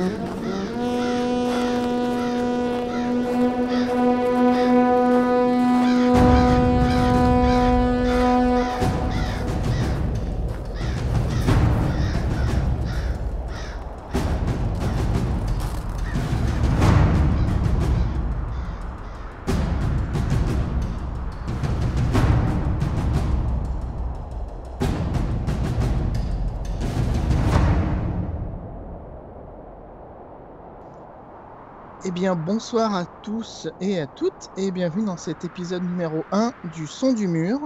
Eh bien, bonsoir à tous et à toutes, et bienvenue dans cet épisode numéro 1 du Son du Mur,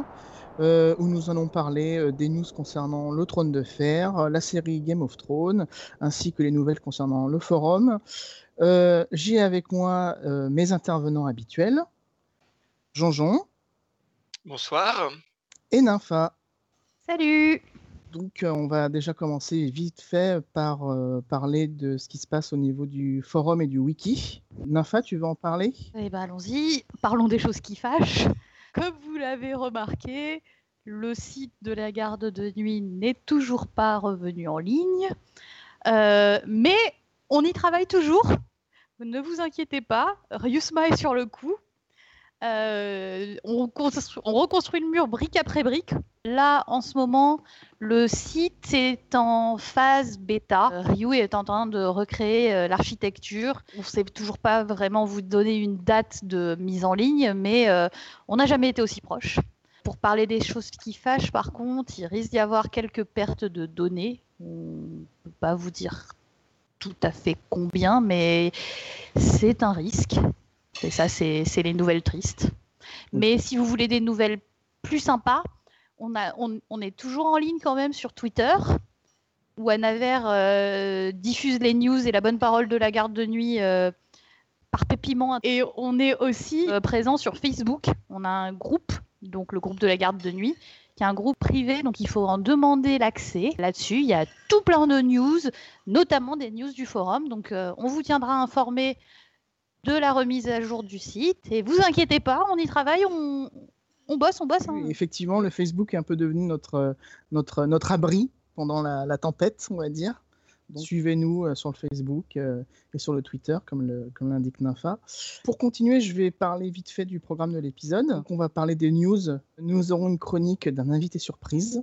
euh, où nous allons parler euh, des news concernant le Trône de Fer, euh, la série Game of Thrones, ainsi que les nouvelles concernant le forum. Euh, J'ai avec moi euh, mes intervenants habituels, Jean-Jean Bonsoir. et Nympha. Salut Donc, euh, on va déjà commencer vite fait par euh, parler de ce qui se passe au niveau du forum et du wiki. Nympha, tu veux en parler? Eh ben allons-y, parlons des choses qui fâchent. Comme vous l'avez remarqué, le site de la garde de nuit n'est toujours pas revenu en ligne, Euh, mais on y travaille toujours. Ne vous inquiétez pas, Ryusma est sur le coup. Euh, on, constru- on reconstruit le mur brique après brique. Là, en ce moment, le site est en phase bêta. Euh, Ryu est en train de recréer euh, l'architecture. On ne sait toujours pas vraiment vous donner une date de mise en ligne, mais on n'a jamais été aussi proche. Pour parler des choses qui fâchent, par contre, il risque d'y avoir quelques pertes de données. On ne peut pas vous dire tout à fait combien, mais c'est un risque. Et ça, c'est les nouvelles tristes. Mais si vous voulez des nouvelles plus sympas, on, a, on, on est toujours en ligne quand même sur Twitter, où Anaver euh, diffuse les news et la bonne parole de la garde de nuit euh, par pépiment. Et on est aussi euh, présent sur Facebook. On a un groupe, donc le groupe de la garde de nuit, qui est un groupe privé, donc il faut en demander l'accès. Là-dessus, il y a tout plein de news, notamment des news du forum. Donc euh, on vous tiendra informé de la remise à jour du site. Et vous inquiétez pas, on y travaille, on, on bosse, on bosse. hein. Oui, effectivement, le Facebook est un peu devenu notre, notre, notre abri pendant la, la tempête, on va dire. Suivez-nous euh, sur le Facebook euh, et sur le Twitter, comme le- comme l'indique Nympha. Pour continuer, je vais parler vite fait du programme de l'épisode. On va parler des news. Nous aurons une chronique d'un invité surprise.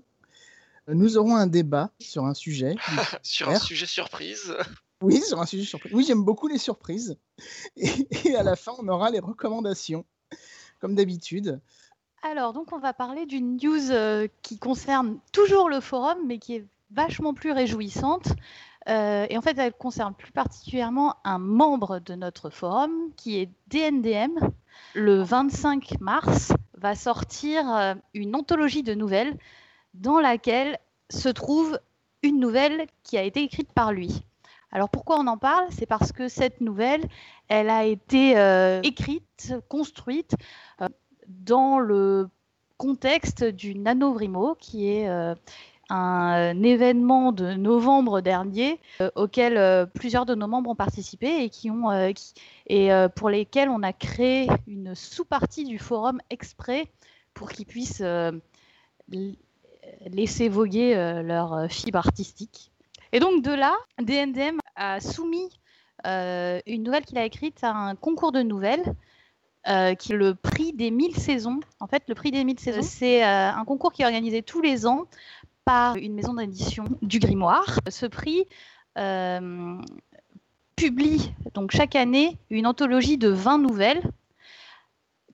Nous aurons un débat sur un sujet. Sur un sujet surprise. Oui, sur un sujet surprise. Oui, j'aime beaucoup les surprises. Et, à la fin, on aura les recommandations, comme d'habitude. Alors, donc, on va parler d'une news euh, qui concerne toujours le forum, mais qui est vachement plus réjouissante. Euh, et en fait, elle concerne plus particulièrement un membre de notre forum, qui est DNDM. Le 25 mars va sortir euh, une anthologie de nouvelles dans laquelle se trouve une nouvelle qui a été écrite par lui. Alors pourquoi on en parle? C'est parce que cette nouvelle, elle a été euh, écrite, construite euh, dans le contexte du NaNoWriMo, qui est euh, un événement de novembre dernier auquel plusieurs de nos membres ont participé et, qui ont, et pour lesquels on a créé une sous-partie du forum exprès pour qu'ils puissent laisser voguer leur fibre artistique. Et donc de là, DNDM a soumis euh, une nouvelle qu'il a écrite à un concours de nouvelles euh, qui est le prix des 1000 saisons. En fait, le prix des 1000 saisons, c'est euh, un concours qui est organisé tous les ans par une maison d'édition du Grimoire. Ce prix euh, publie donc chaque année une anthologie de 20 nouvelles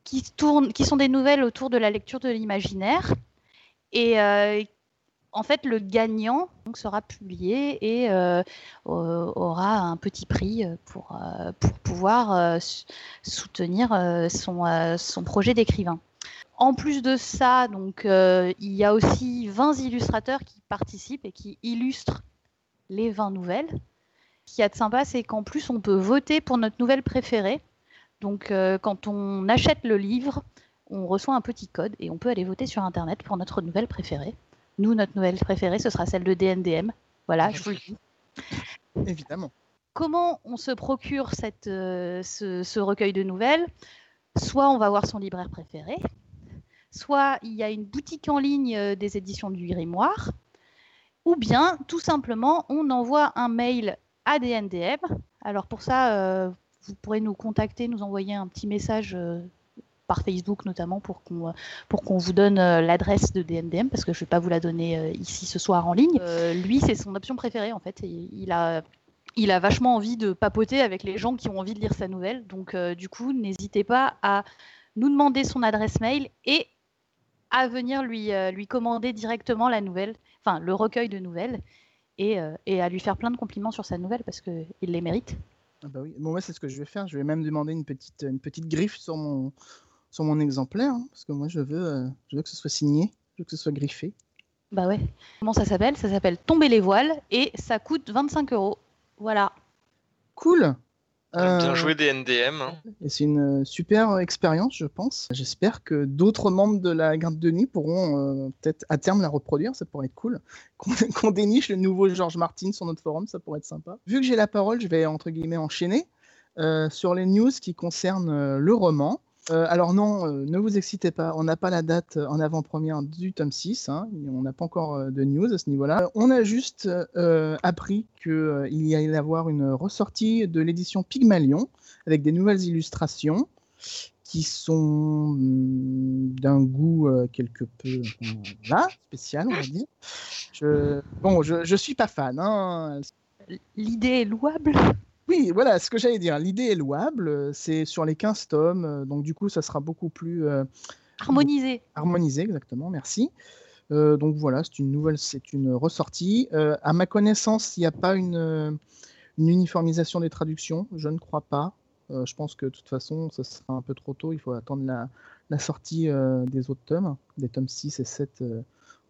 qui, tournent, qui sont des nouvelles autour de la lecture de l'imaginaire. Et en fait, le gagnant sera publié et euh, au- aura un petit prix euh, pour, euh, pour pouvoir soutenir son, projet d'écrivain. En plus de ça, donc, il y a aussi 20 illustrateurs qui participent et qui illustrent les 20 nouvelles. Ce qu'il y a de sympa, c'est qu'en plus, on peut voter pour notre nouvelle préférée. Donc, quand on achète le livre, on reçoit un petit code et on peut aller voter sur Internet pour notre nouvelle préférée. Nous, notre nouvelle préférée, ce sera celle de DNDM. Voilà, je vous le dis. Évidemment. Comment on se procure cette, euh, ce, ce recueil de nouvelles? Soit on va voir son libraire préféré, soit il y a une boutique en ligne des éditions du Grimoire, ou bien tout simplement on envoie un mail à DNDM. Alors pour ça, vous pourrez nous contacter, nous envoyer un petit message par Facebook notamment pour qu'on pour qu'on vous donne euh, l'adresse de DNDM parce que je vais pas vous la donner euh, ici ce soir en ligne. Euh, lui, c'est son option préférée en fait. il a il a vachement envie de papoter avec les gens qui ont envie de lire sa nouvelle. Donc du coup, n'hésitez pas à nous demander son adresse mail et à venir lui, lui commander directement la nouvelle, enfin le recueil de nouvelles, et, et à lui faire plein de compliments sur sa nouvelle parce qu'il les mérite. Ah bah oui, moi c'est ce que je vais faire. Je vais même demander une petite, une petite griffe sur mon, sur mon exemplaire, hein, parce que moi je veux, euh, je veux que ce soit signé, je veux que ce soit griffé. Bah ouais. Comment ça s'appelle? Ça s'appelle Tomber les voiles et ça coûte 25 euros. Voilà. Cool. Bien euh, joué des NDM. Hein. Et c'est une euh, super expérience, je pense. J'espère que d'autres membres de la garde de nuit pourront peut-être à terme la reproduire. Ça pourrait être cool. Qu'on déniche le nouveau George Martin sur notre forum, ça pourrait être sympa. Vu que j'ai la parole, je vais entre guillemets enchaîner sur les news qui concernent le roman. Euh, alors non, euh, ne vous excitez pas, on n'a pas la date en avant-première du tome 6, hein. on n'a pas encore euh, de news à ce niveau-là. On a juste appris qu'il y allait y avoir une ressortie de l'édition Pygmalion avec des nouvelles illustrations qui sont hmm, d'un goût quelque peu spécial, on va dire. Je, bon, je, je suis pas fan. Hein. L'idée est louable. Oui, voilà ce que j'allais dire. L'idée est louable. C'est sur les 15 tomes. Euh, donc, du coup, ça sera beaucoup plus. Euh, harmonisé. Harmonisé, exactement. Merci. Euh, donc, voilà, c'est une nouvelle, c'est une ressortie. à ma connaissance, il n'y a pas une, uniformisation des traductions. Je ne crois pas. je pense que de toute façon, ce sera un peu trop tôt. Il faut attendre la, la sortie des autres tomes, des tomes 6 et 7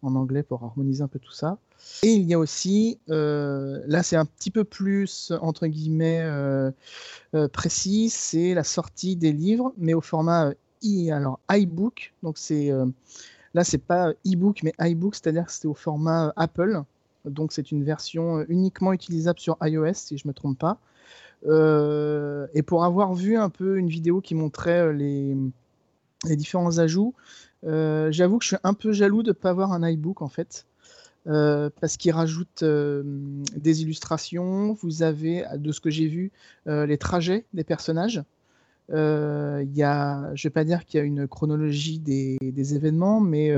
en anglais pour harmoniser un peu tout ça. Et il y a aussi, euh, là c'est un petit peu plus entre guillemets euh, euh, précis, c'est la sortie des livres, mais au format e, alors iBook. Donc c'est là c'est pas e-book mais iBook, c'est-à-dire que c'est au format Apple. Donc c'est une version uniquement utilisable sur iOS si je me trompe pas. et pour avoir vu un peu une vidéo qui montrait les, les différents ajouts, j'avoue que je suis un peu jaloux de ne pas avoir un iBook en fait. Euh, parce qu'il rajoute euh, des illustrations. Vous avez, de ce que j'ai vu, les trajets des personnages. Y a, je ne vais pas dire qu'il y a une chronologie des, événements, mais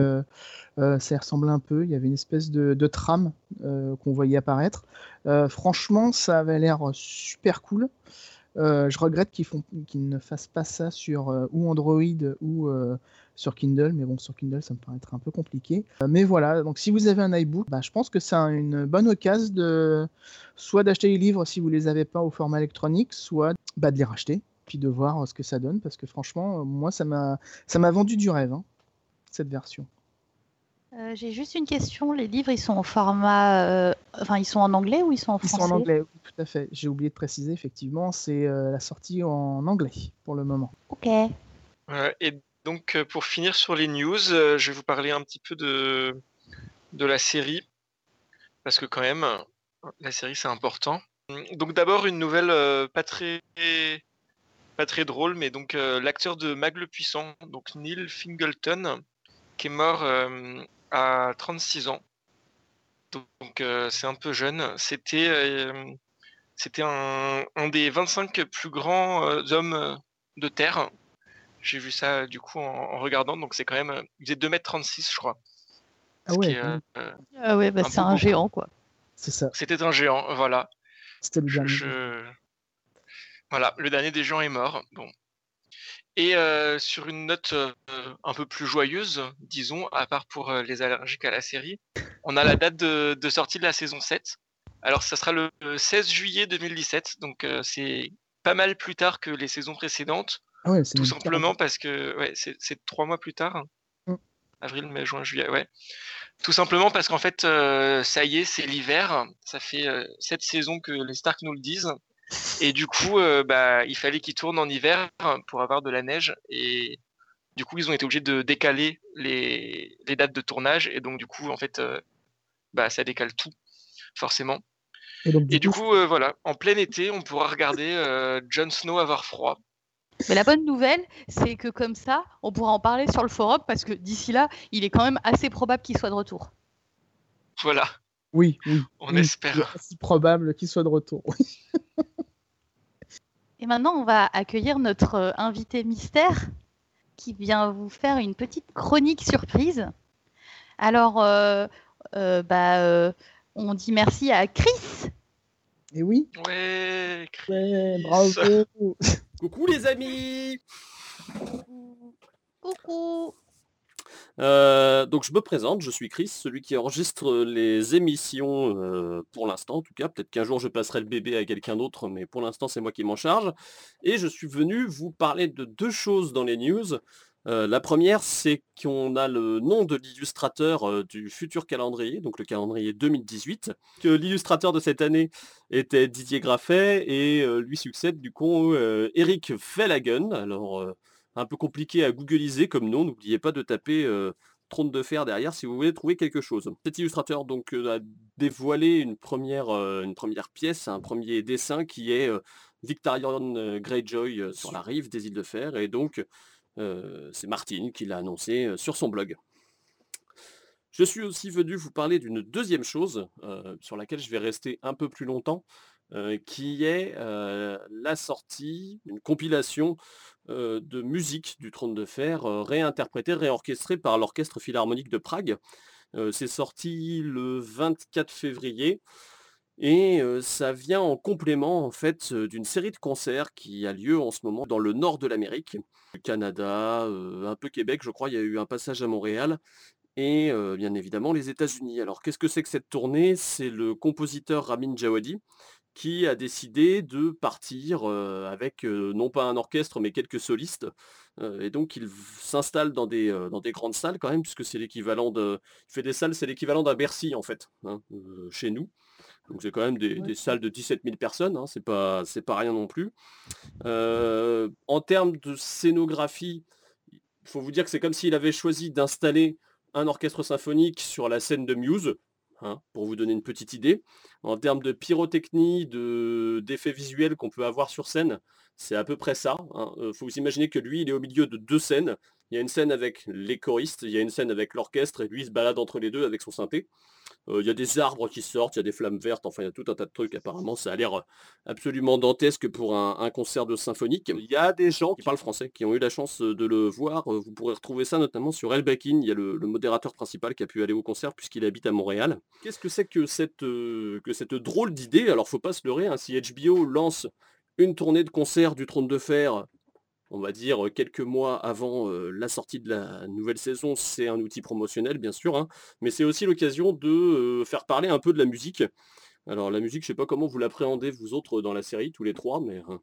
ça ressemble un peu. Il y avait une espèce de, trame qu'on voyait apparaître. franchement, ça avait l'air super cool. je regrette qu'ils ne fassent pas ça sur ou Android ou sur Kindle, mais bon, sur Kindle, ça me paraît être un peu compliqué. Euh, mais voilà, donc si vous avez un iBook, bah, je pense que c'est une bonne occasion de soit d'acheter les livres si vous les avez pas au format électronique, soit bah, de les racheter, puis de voir ce que ça donne, parce que franchement, moi, ça m'a ça m'a vendu du rêve, hein, cette version. Euh, j'ai juste une question. Les livres, ils sont en format, euh, enfin, ils sont en anglais ou ils sont en français Ils sont en anglais, tout à fait. J'ai oublié de préciser, effectivement, c'est la sortie en anglais pour le moment. Ok. et donc, euh, pour finir sur les news, euh, je vais vous parler un petit peu de, de la série. Parce que, quand même, la série, c'est important. Donc, d'abord, une nouvelle euh, pas, très, pas très drôle, mais donc l'acteur de Mag le Puissant, donc Neil Fingleton, qui est mort à 36 ans. Donc, c'est un peu jeune. C'était c'était un, un, des 25 plus grands hommes de Terre. J'ai vu ça du coup en, regardant, donc c'est quand même. Euh, il faisait 2m36, je crois. Ah ouais, euh, euh, ah ouais bah, c'est un géant, quoi. C'est ça. C'était un géant, voilà. C'était le dernier. Voilà, le dernier des gens est mort. Bon. Et sur une note un peu plus joyeuse, disons, à part pour les allergiques à la série, on a la date de, de, sortie de la saison 7. Alors, ça sera le 16 juillet 2017, donc c'est pas mal plus tard que les saisons précédentes. Ah tout simplement parce que ouais, c'est trois mois plus tard. Mmh. Avril, mai, juin, juillet, ouais. Tout simplement parce qu'en fait, euh, ça y est, c'est l'hiver. Ça fait euh, sept saisons que les Stark nous le disent. Et du coup, euh, bah, il fallait qu'ils tournent en hiver pour avoir de la neige. Et du coup, ils ont été obligés de décaler les, les dates de tournage. Et donc, du coup, en fait, bah, ça décale tout, forcément. Et, du, coup, voilà, en plein été, on pourra regarder Jon Snow avoir froid Mais la bonne nouvelle, c'est que comme ça, on pourra en parler sur le forum parce que d'ici là, il est quand même assez probable qu'il soit de retour. Voilà. Oui, oui. On espère. C'est assez probable qu'il soit de retour. Et maintenant, on va accueillir notre euh, invité mystère qui vient vous faire une petite chronique surprise. Alors, euh, euh, bah, on dit merci à Chris. Et oui. Ouais, Chris. Ouais, bravo. Coucou les amis Coucou. Euh, donc je me présente, je suis Chris, celui qui enregistre les émissions euh, pour l'instant en tout cas. Peut-être qu'un jour je passerai le bébé à quelqu'un d'autre, mais pour l'instant c'est moi qui m'en charge. Et je suis venu vous parler de deux choses dans les news. Euh, la première, c'est qu'on a le nom de l'illustrateur du futur calendrier, donc le calendrier 2018, que l'illustrateur de cette année était Didier Graffet et lui succède du coup Eric Fellagen. Alors un peu compliqué à googliser comme nom. N'oubliez pas de taper trône de fer derrière si vous voulez trouver quelque chose. Cet illustrateur donc a dévoilé une première, une première pièce, un premier dessin qui est Victorian Greyjoy sur la rive des îles de fer et donc c'est Martine qui l'a annoncé sur son blog. Je suis aussi venu vous parler d'une deuxième chose sur laquelle je vais rester un peu plus longtemps, qui est la sortie, une compilation de musique du Trône de Fer, réinterprétée, réorchestrée par l'Orchestre Philharmonique de Prague. c'est sorti le 24 février. Et ça vient en complément en fait d'une série de concerts qui a lieu en ce moment dans le nord de l'Amérique, Canada, un peu Québec, je crois, il y a eu un passage à Montréal, et bien évidemment les États-Unis. Alors qu'est-ce que c'est que cette tournée? C'est le compositeur Ramin Djawadi qui a décidé de partir avec non pas un orchestre mais quelques solistes. et donc il s'installe dans des, dans des grandes salles quand même, puisque c'est l'équivalent de. Il fait des salles, c'est l'équivalent d'un Bercy en fait, hein, chez nous. Donc c'est quand même des, salles de 17 000 personnes, hein, c'est pas, c'est pas rien non plus. en termes de scénographie, il faut vous dire que c'est comme s'il avait choisi d'installer un orchestre symphonique sur la scène de Muse, Hein, pour vous donner une petite idée. En termes de pyrotechnie, d'effets visuels qu'on peut avoir sur scène, c'est à peu près ça. Il hein. euh, faut vous imaginer que lui, il est au milieu de deux scènes. Il y a une scène avec les choristes, il y a une scène avec l'orchestre, et lui il se balade entre les deux avec son synthé. Euh, il y a des arbres qui sortent, il y a des flammes vertes, enfin il y a tout un tas de trucs apparemment. Ça a l'air euh, absolument dantesque pour un, concert de symphonique. Il y a des gens qui parlent français, qui ont eu la chance de le voir. Vous pourrez retrouver ça notamment sur El Bakin. Il y a le, modérateur principal qui a pu aller au concert puisqu'il habite à Montréal. Qu'est-ce que c'est que cette, que cette drôle d'idée? Alors faut pas se leurrer, hein, si HBO lance une tournée de concert du Trône de Fer, on va dire quelques mois avant la sortie de la nouvelle saison, c'est un outil promotionnel bien sûr, hein, mais c'est aussi l'occasion de faire parler un peu de la musique. Alors la musique, je sais pas comment vous l'appréhendez vous autres dans la série, tous les trois, mais hein.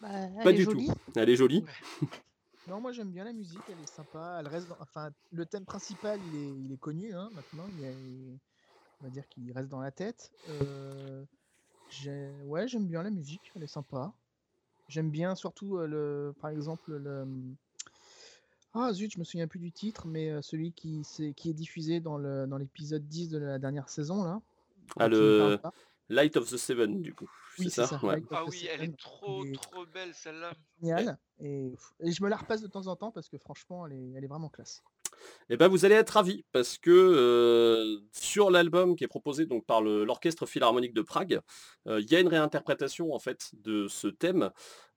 bah, pas du tout. Elle est jolie. Non, moi j'aime bien la musique, elle est sympa. Elle reste enfin, le thème principal, il est, connu hein, maintenant. on va dire qu'il reste dans la tête. Ouais, j'aime bien la musique, elle est sympa. J'aime bien surtout, le par exemple, le, ah zut, je me souviens plus du titre, mais celui qui qui est diffusé dans le dans l'épisode 10 de la dernière saison là, Ah le Light of the Seven du coup, c'est ça? ça, Ah oui, elle est trop, trop belle celle-là. géniale et et je me la repasse de temps en temps parce que franchement elle est elle est vraiment classe. Eh ben, vous allez être ravis parce que sur l'album qui est proposé donc par l'Orchestre Philharmonique de Prague, il y a une réinterprétation en fait de ce thème,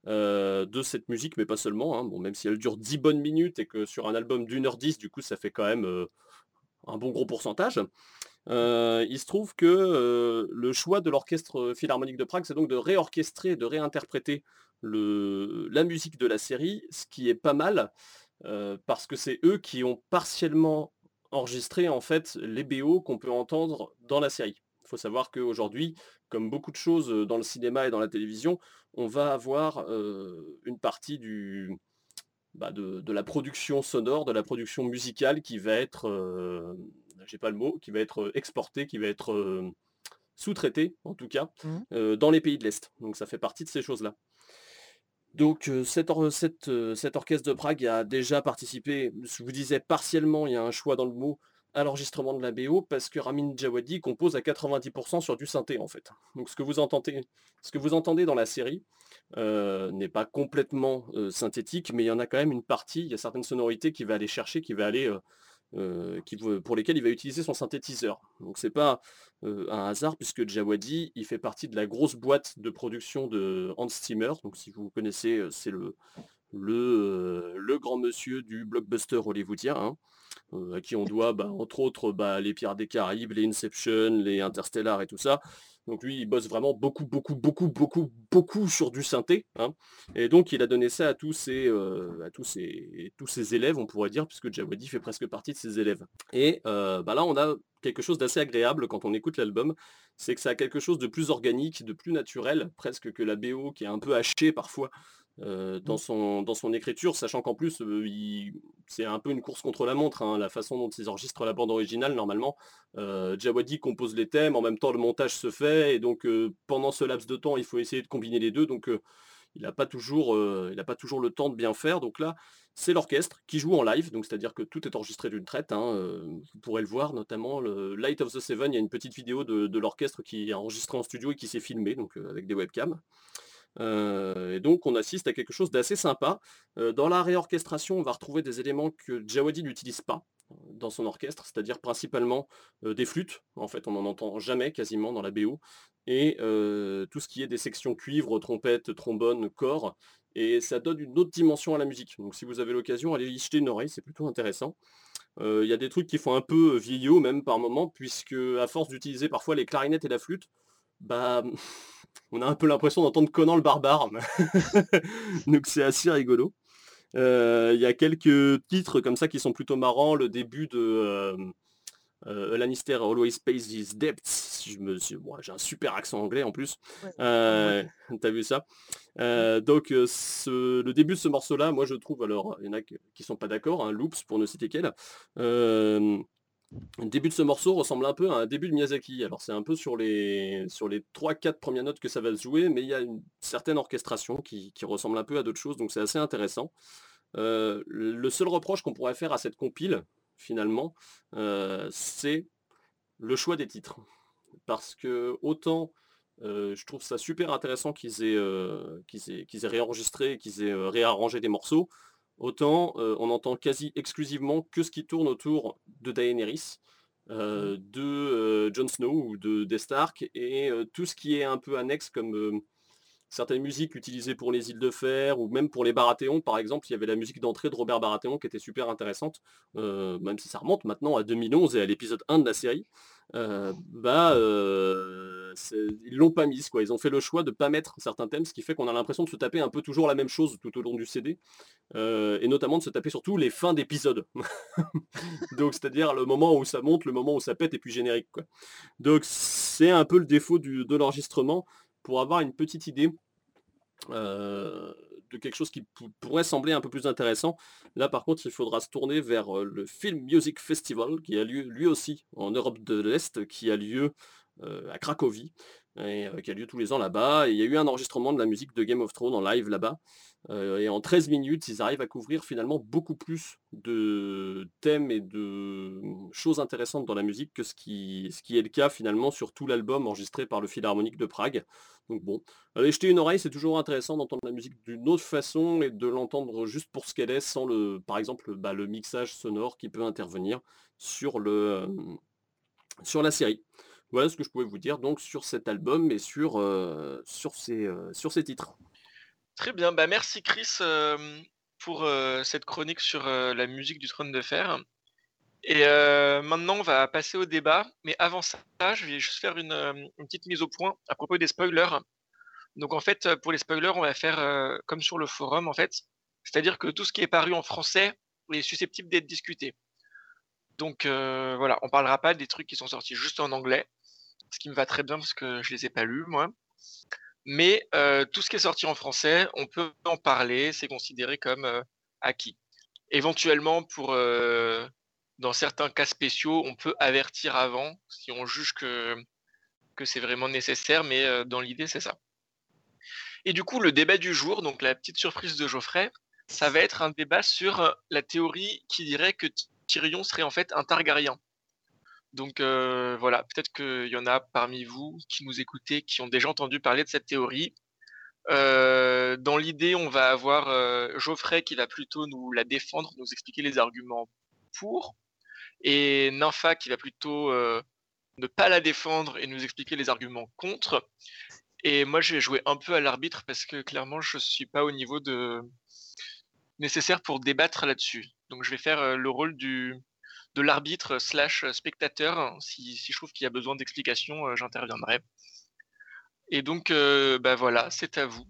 de cette musique, mais pas seulement. Hein. Même si elle dure 10 bonnes minutes et que sur un album d'une heure 10, du coup, ça fait quand même un bon gros pourcentage. il se trouve que le choix de l'Orchestre Philharmonique de Prague, c'est donc de réorchestrer, de réinterpréter la musique de la série, ce qui est pas mal parce que c'est eux qui ont partiellement enregistré en fait les BO qu'on peut entendre dans la série. Il faut savoir qu'aujourd'hui, comme beaucoup de choses dans le cinéma et dans la télévision, on va avoir une partie du, bah, de, la production sonore, de la production musicale qui va être, j'ai pas le mot, qui va être exportée, qui va être sous-traitée en tout cas, mmh. dans les pays de l'Est. Donc ça fait partie de ces choses-là. Donc cet, orchestre de Prague a déjà participé, je vous disais partiellement, il y a un choix dans le mot, à l'enregistrement de la BO parce que Ramin Djawadi compose à 90% sur du synthé en fait. Donc ce que vous entendez, ce que vous entendez dans la série n'est pas complètement synthétique, mais il y en a quand même une partie, il y a certaines sonorités qu'il va aller chercher, qui va aller, qui, pour lesquelles il va utiliser son synthétiseur. Donc c'est pas un hasard puisque Djawadi, il fait partie de la grosse boîte de production de Hans Zimmer. Donc si vous connaissez, c'est le, grand monsieur du blockbuster hollywoodien. Hein. Euh, à qui on doit, bah, entre autres, bah, les Pierres des Caraïbes, les Inception, les Interstellar et tout ça. Donc lui, il bosse vraiment beaucoup, beaucoup, beaucoup, beaucoup, beaucoup sur du synthé. Hein. Et donc, il a donné ça à tous ses, euh, à tous ses, élèves, on pourrait dire, puisque Jawadi fait presque partie de ses élèves. Et euh, bah là, on a quelque chose d'assez agréable quand on écoute l'album, c'est que ça a quelque chose de plus organique, de plus naturel, presque que la BO qui est un peu hachée parfois euh, dans, mmh. son, dans son écriture, sachant qu'en plus, euh, c'est un peu une course contre la montre, hein, la façon dont ils enregistrent la bande originale, normalement. Euh, Jawadi compose les thèmes, en même temps le montage se fait, et donc pendant ce laps de temps, il faut essayer de combiner les deux, donc il n'a pas, toujours, pas toujours le temps de bien faire. Donc là, c'est l'orchestre qui joue en live, donc c'est-à-dire que tout est enregistré d'une traite. Hein, vous pourrez le voir, notamment le Light of the Seven, il y a une petite vidéo de, de l'orchestre qui est enregistrée en studio et qui s'est filmée, donc avec des webcams. Euh, et donc on assiste à quelque chose d'assez sympa. Euh, dans la réorchestration, on va retrouver des éléments que Jawadi n'utilise pas euh, dans son orchestre, c'est-à-dire principalement des flûtes. En fait, on n'en entend jamais quasiment dans la BO. Et tout ce qui est des sections cuivre, trompette, trombone, corps. Et ça donne une autre dimension à la musique. Donc si vous avez l'occasion, allez y jeter une oreille, c'est plutôt intéressant. Il y a des trucs qui font un peu vieillot même par moment, puisque à force d'utiliser parfois les clarinettes et la flûte, bah on a un peu l'impression d'entendre Conan le barbare. Donc c'est assez rigolo. Euh, il y a quelques titres comme ça qui sont plutôt marrants. Le début de euh, euh, Lannister Always Pays His Debts. J'ai un super accent anglais en plus. T'as vu ça? Donc le début de ce morceau-là, moi je trouve, alors il y en a qui sont pas d'accord, hein, Loops pour ne citer qu'elle. Le début de ce morceau ressemble un peu à un début de Miyazaki. Alors c'est un peu sur les, sur les 3-4 premières notes que ça va se jouer, mais il y a une certaine orchestration qui, ressemble un peu à d'autres choses, donc c'est assez intéressant. Euh, le seul reproche qu'on pourrait faire à cette compile, finalement, euh, c'est le choix des titres. Parce que autant euh, je trouve ça super intéressant qu'ils aient, qu'ils aient, réenregistré, qu'ils aient réarrangé des morceaux, Autant euh, on entend quasi exclusivement que ce qui tourne autour de Daenerys, euh, mmh. de euh, Jon Snow ou de, des Stark, et tout ce qui est un peu annexe comme certaines musiques utilisées pour les îles de fer ou même pour les Baratheons par exemple il y avait la musique d'entrée de Robert Baratheon qui était super intéressante même si ça remonte maintenant à 2011 et à l'épisode 1 de la série bah ils l'ont pas mise quoi. Ils ont fait le choix de pas mettre certains thèmes ce qui fait qu'on a l'impression de se taper un peu toujours la même chose tout au long du CD et notamment de se taper surtout les fins d'épisodes. Donc c'est à dire le moment où ça monte le moment où ça pète et puis générique quoi. Donc c'est un peu le défaut de l'enregistrement. Pour avoir une petite idée de quelque chose qui pourrait sembler un peu plus intéressant. Là par contre il faudra se tourner vers le Film Music Festival qui a lieu lui aussi en Europe de l'Est, qui a lieu à Cracovie et qui a lieu tous les ans là-bas. il y a eu un enregistrement de la musique de Game of Thrones en live là-bas. et en 13 minutes, ils arrivent à couvrir finalement beaucoup plus de thèmes et de choses intéressantes dans la musique que ce qui, est le cas finalement sur tout l'album enregistré par le Philharmonique de Prague. Donc bon, allez jeter une oreille, c'est toujours intéressant d'entendre la musique d'une autre façon et de l'entendre juste pour ce qu'elle est, sans le, par exemple, bah, le mixage sonore qui peut intervenir sur, sur la série. Voilà ce que je pouvais vous dire donc sur cet album et sur, euh, euh, sur ces titres. Très bien, bah merci Chris pour cette chronique sur la musique du trône de fer. Et maintenant, on va passer au débat. Mais avant ça, je vais juste faire une, petite mise au point à propos des spoilers. Donc en fait, pour les spoilers, on va faire comme sur le forum en fait. C'est-à-dire que tout ce qui est paru en français est susceptible d'être discuté. Donc voilà, on parlera pas des trucs qui sont sortis juste en anglais ce qui me va très bien parce que je les ai pas lus moi. Mais euh, tout ce qui est sorti en français, on peut en parler, c'est considéré comme euh, acquis. Éventuellement, euh, dans certains cas spéciaux, on peut avertir avant si on juge que, que c'est vraiment nécessaire, mais dans l'idée, c'est ça. Et du coup, le débat du jour, donc la petite surprise de Geoffrey, ça va être un débat sur la théorie qui dirait que Tyrion serait en fait un Targaryen. Donc voilà, peut-être qu'il y en a parmi vous qui nous écoutez, qui ont déjà entendu parler de cette théorie. dans l'idée, on va avoir Geoffrey qui va plutôt nous la défendre, nous expliquer les arguments pour, et Nympha qui va plutôt ne pas la défendre et nous expliquer les arguments contre. Et moi, je vais jouer un peu à l'arbitre parce que clairement, je ne suis pas au niveau nécessaire pour débattre là-dessus. Donc, je vais faire le rôle du, de l'arbitre slash spectateur. Si, je trouve qu'il y a besoin d'explications, j'interviendrai. Et donc, bah voilà, c'est à vous.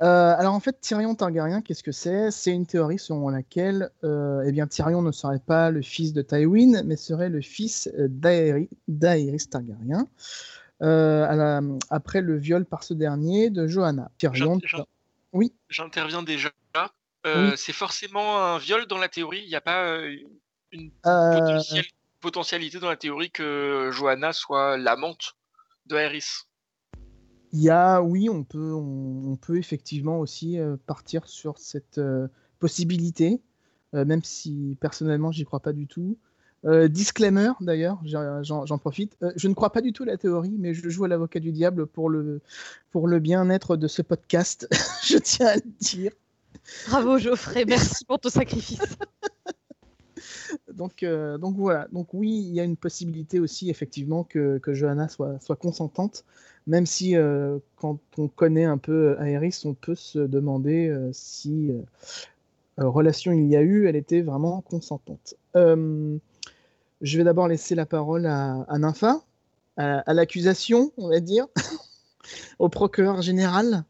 alors en fait, Tyrion Targaryen, qu'est-ce que c'est? C'est une théorie selon laquelle eh bien, Tyrion ne serait pas le fils de Tywin, mais serait le fils d'Aerys Targaryen. après le viol par ce dernier de Johanna. Tyrion. Oui. J'interviens déjà. C'est forcément un viol dans la théorie. Il n'y a pas une potentialité dans la théorie que Johanna soit l'amante de Aerys. Il y a, oui, on peut, on, peut effectivement aussi partir sur cette possibilité, même si personnellement j'y crois pas du tout. disclaimer d'ailleurs, j'en profite. je ne crois pas du tout à la théorie, mais je joue à l'avocat du diable pour le, pour le bien-être de ce podcast. je tiens à le dire. Bravo Geoffrey, merci pour ton sacrifice. donc, donc voilà. Donc oui, il y a une possibilité aussi effectivement que, Johanna soit, consentante même si euh, quand on connaît un peu Aerys, on peut se demander euh, si euh, relation il y a eu, elle était vraiment consentante. je vais d'abord laisser la parole à, Nympha, à, l'accusation, on va dire, au procureur général.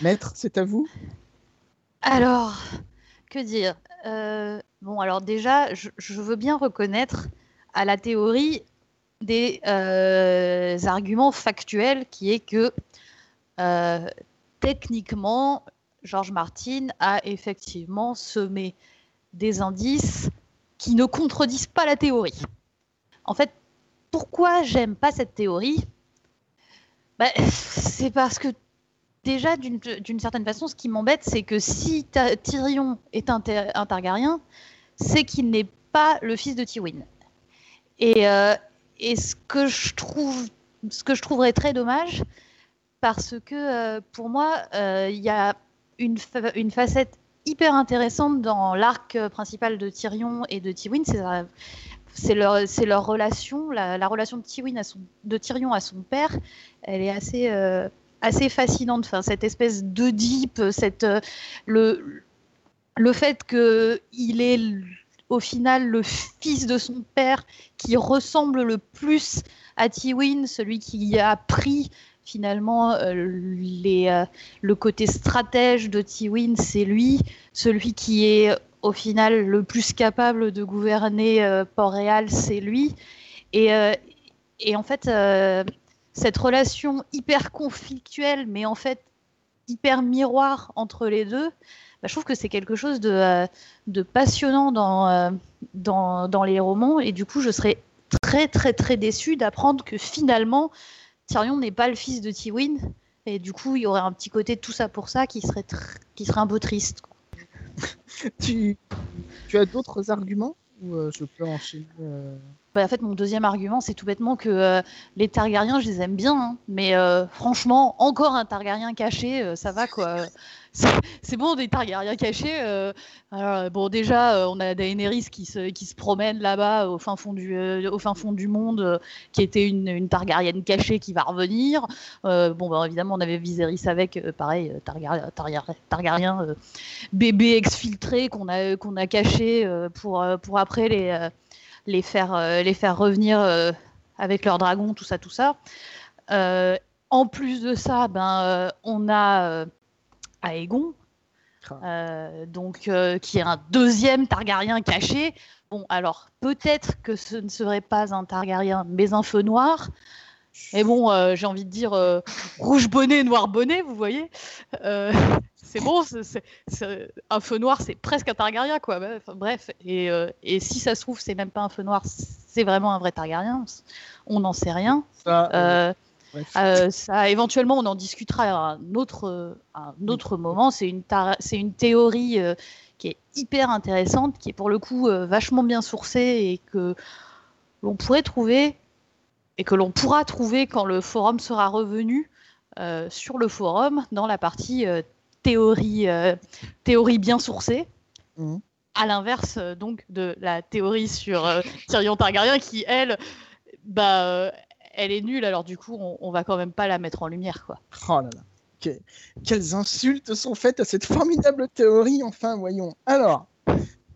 Maître, c'est à vous. Alors, que dire Bon, alors déjà, je, veux bien reconnaître à la théorie des euh, arguments factuels qui est que euh, techniquement, Georges Martin a effectivement semé des indices qui ne contredisent pas la théorie. En fait, pourquoi j'aime pas cette théorie? Bah, C'est parce que déjà, d'une certaine façon, ce qui m'embête, c'est que si Tyrion est un, Targaryen, c'est qu'il n'est pas le fils de Tywin. Et, euh, et ce que je trouve, ce que je trouverais très dommage, parce que euh, pour moi, euh, il y a une, facette hyper intéressante dans l'arc principal de Tyrion et de Tywin, c'est leur, relation, la, relation de, de Tyrion à son père, elle est assez, assez fascinante. Enfin, cette espèce d'Oedipe, cette, le, le fait qu'il est au final le fils de son père qui ressemble le plus à Tywin, celui qui a pris finalement euh, les, euh, le côté stratège de Tywin, c'est lui, celui qui est au final le plus capable de gouverner euh, Port-Réal, c'est lui. Et, en fait, cette relation hyper conflictuelle, mais en fait hyper miroir entre les deux, bah, je trouve que c'est quelque chose de, euh, passionnant dans, euh, dans, dans, les romans. Et du coup, je serais très, très, très déçue d'apprendre que finalement, Tyrion n'est pas le fils de Tywin. Et du coup, il y aurait un petit côté de tout ça pour ça qui serait, qui serait un peu triste. tu, tu as d'autres arguments ou euh, je peux enchaîner bah, en fait, mon deuxième argument, c'est tout bêtement que les Targaryens, je les aime bien, hein. mais franchement, encore un Targaryen caché, ça va quoi c'est bon des Targaryens cachés. Euh, bon, déjà, euh, on a Daenerys qui se, qui se promène là-bas au fin fond du, euh, au fin fond du monde, qui était une, Targaryenne cachée qui va revenir. bon, bah, évidemment, on avait Viserys avec, pareil, Targaryen, Targaryen bébé exfiltré qu'on a, a caché pour, pour après les, les, faire, les faire revenir avec leur dragon, tout ça, tout ça. en plus de ça, ben, on a Aegon, ah. euh, donc euh, qui est un deuxième Targaryen caché. Bon, alors peut-être que ce ne serait pas un Targaryen, mais un feu noir. Et bon, euh, j'ai envie de dire rouge bonnet, noir bonnet, vous voyez. c'est bon, un feu noir, c'est presque un Targaryen, quoi. bref, et, et, si ça se trouve, c'est même pas un feu noir, c'est vraiment un vrai Targaryen. On n'en sait rien. Euh, ça, éventuellement, on en discutera à un autre, un autre moment. C'est une, théorie euh, qui est hyper intéressante, qui est pour le coup euh, vachement bien sourcée et que l'on pourrait trouver et que l'on pourra trouver quand le forum sera revenu sur le forum dans la partie théorie, théorie bien sourcée. Mmh. À l'inverse donc de la théorie sur Tyrion Targaryen qui, elle, bah, elle est nulle, alors du coup, on, va quand même pas la mettre en lumière, quoi. Oh là là. quelles insultes sont faites à cette formidable théorie, enfin, voyons. Alors.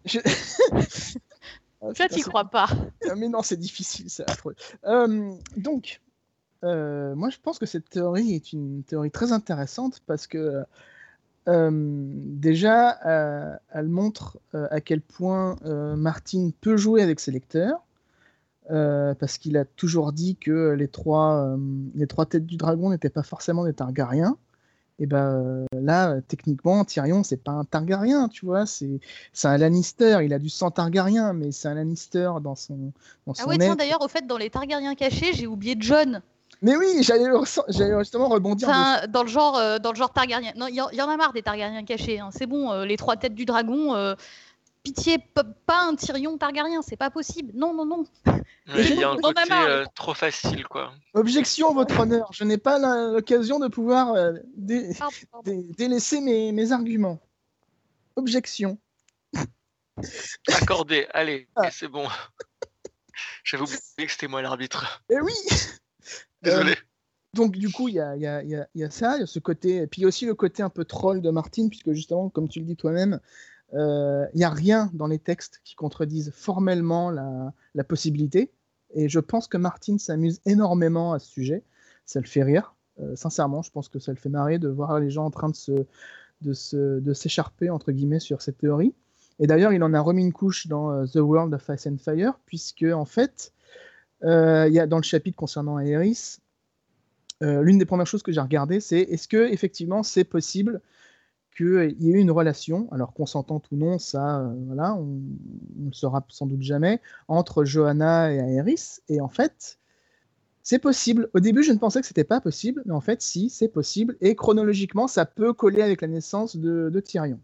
Je... Ça, t'y crois pas. Ah, mais non, c'est difficile, c'est affreux. Euh, donc, euh, moi, je pense que cette théorie est une théorie très intéressante parce que euh, déjà, elle montre à quel point Martine peut jouer avec ses lecteurs. Euh, parce qu'il a toujours dit que les trois, euh, les trois têtes du dragon n'étaient pas forcément des Targaryens. Et ben euh, là, techniquement, Tyrion, c'est pas un Targaryen, tu vois, c'est un Lannister. Il a du sang Targaryen, mais c'est un Lannister dans son. Dans ah ouais, tiens, d'ailleurs, au fait, dans les Targaryens cachés, j'ai oublié John. Mais oui, j'allais justement rebondir. dans le genre, dans le genre Targaryen. Non, il y, en a marre des Targaryens cachés. Hein. C'est bon, les trois têtes du dragon pitié, pas un Tyrion Targaryen, c'est pas possible. Non, non, non. il y a un côté euh, trop facile, quoi. Objection, votre honneur. Je n'ai pas l'occasion de pouvoir euh, délaisser mes, arguments. Objection. Accordé, allez, ah. c'est bon. J'avais oublié que c'était moi l'arbitre. Eh oui Désolé. Euh, donc du coup, il y a, y, a, y a, ça, il y a ce côté, et puis aussi le côté un peu troll de Martine, puisque justement, comme tu le dis toi-même, il euh, n'y a rien dans les textes qui contredisent formellement la, possibilité. Et je pense que Martine s'amuse énormément à ce sujet. Ça le fait rire. Euh, sincèrement, je pense que ça le fait marrer de voir les gens en train de se de s'écharper entre guillemets sur cette théorie. Et d'ailleurs, il en a remis une couche dans euh, The World of Ice and Fire, puisque en fait, il y a dans le chapitre concernant Aerys, l'une des premières choses que j'ai regardé, c'est est-ce que effectivement c'est possible qu'il y ait eu une relation, alors consentante ou non, ça, euh, voilà, on ne le saura sans doute jamais, entre Johanna et Aerys. Et en fait, c'est possible. Au début, je ne pensais que c'était pas possible, mais en fait, si, c'est possible. Et chronologiquement, ça peut coller avec la naissance de, Tyrion.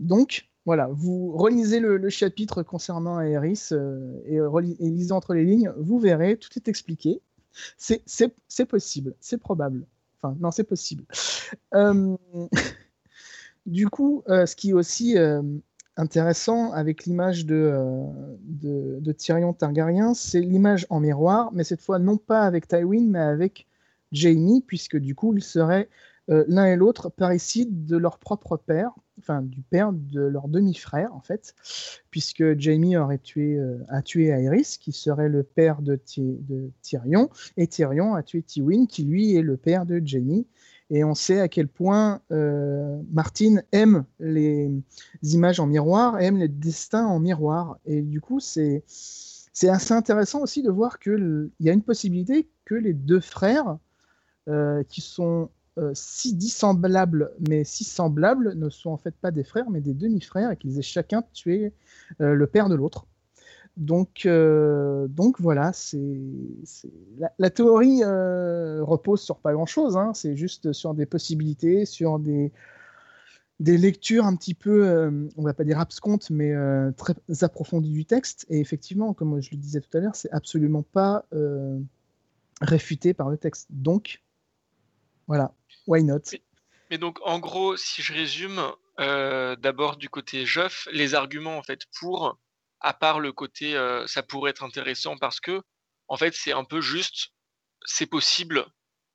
Donc, voilà, vous relisez le, chapitre concernant Aerys euh, et, et, lisez entre les lignes, vous verrez, tout est expliqué. C'est possible, c'est probable. Enfin, non, c'est possible. Euh, Du coup, euh, ce qui est aussi euh, intéressant avec l'image de, euh, de, Tyrion Targaryen, c'est l'image en miroir, mais cette fois non pas avec Tywin, mais avec Jaime, puisque du coup, ils seraient l'un et l'autre parricides de leur propre père, enfin du père de leur demi-frère en fait, puisque Jaime aurait tué, a tué qui serait le père de, de, Tyrion, et Tyrion a tué Tywin, qui lui est le père de Jaime. Et on sait à quel point euh, Martine aime les images en miroir, aime les destins en miroir. Et du coup, c'est assez intéressant aussi de voir qu'il y a une possibilité que les deux frères, euh, qui sont euh, si dissemblables, mais si semblables, ne sont en fait pas des frères, mais des demi-frères, et qu'ils aient chacun tué le père de l'autre. Donc, euh, donc voilà, c'est la, théorie euh, repose sur pas grand-chose. Hein. c'est juste sur des possibilités, sur des, des lectures un petit peu, euh, on va pas dire abscontes, mais très approfondies du texte. Et effectivement, comme je le disais tout à l'heure, c'est absolument pas réfuté par le texte. Donc, voilà, why not? Mais, donc, en gros, si je résume, d'abord du côté Jeff, les arguments en fait pour à part le côté ça pourrait être intéressant parce que en fait c'est un peu juste c'est possible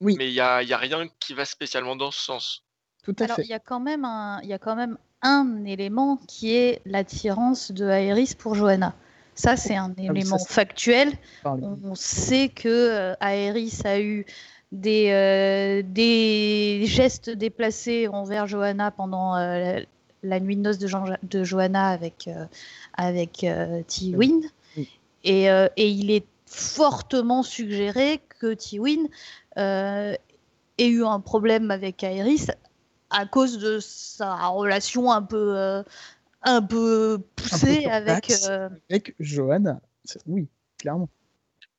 oui. mais il y a, y a, rien qui va spécialement dans ce sens. Tout à Alors, il y a quand même un il y a quand même un élément qui est l'attirance de Aerys pour Johanna. Ça c'est un ah élément factuel. On sait que Aerys a eu des, des gestes déplacés envers Johanna pendant la nuit de noces de, de Johanna avec, euh, avec euh, Tywin. Et, euh, et, il est fortement suggéré que Tywin ait eu un problème avec Aerys à cause de sa relation un peu, un peu poussée avec, avec Johanna. Oui, clairement.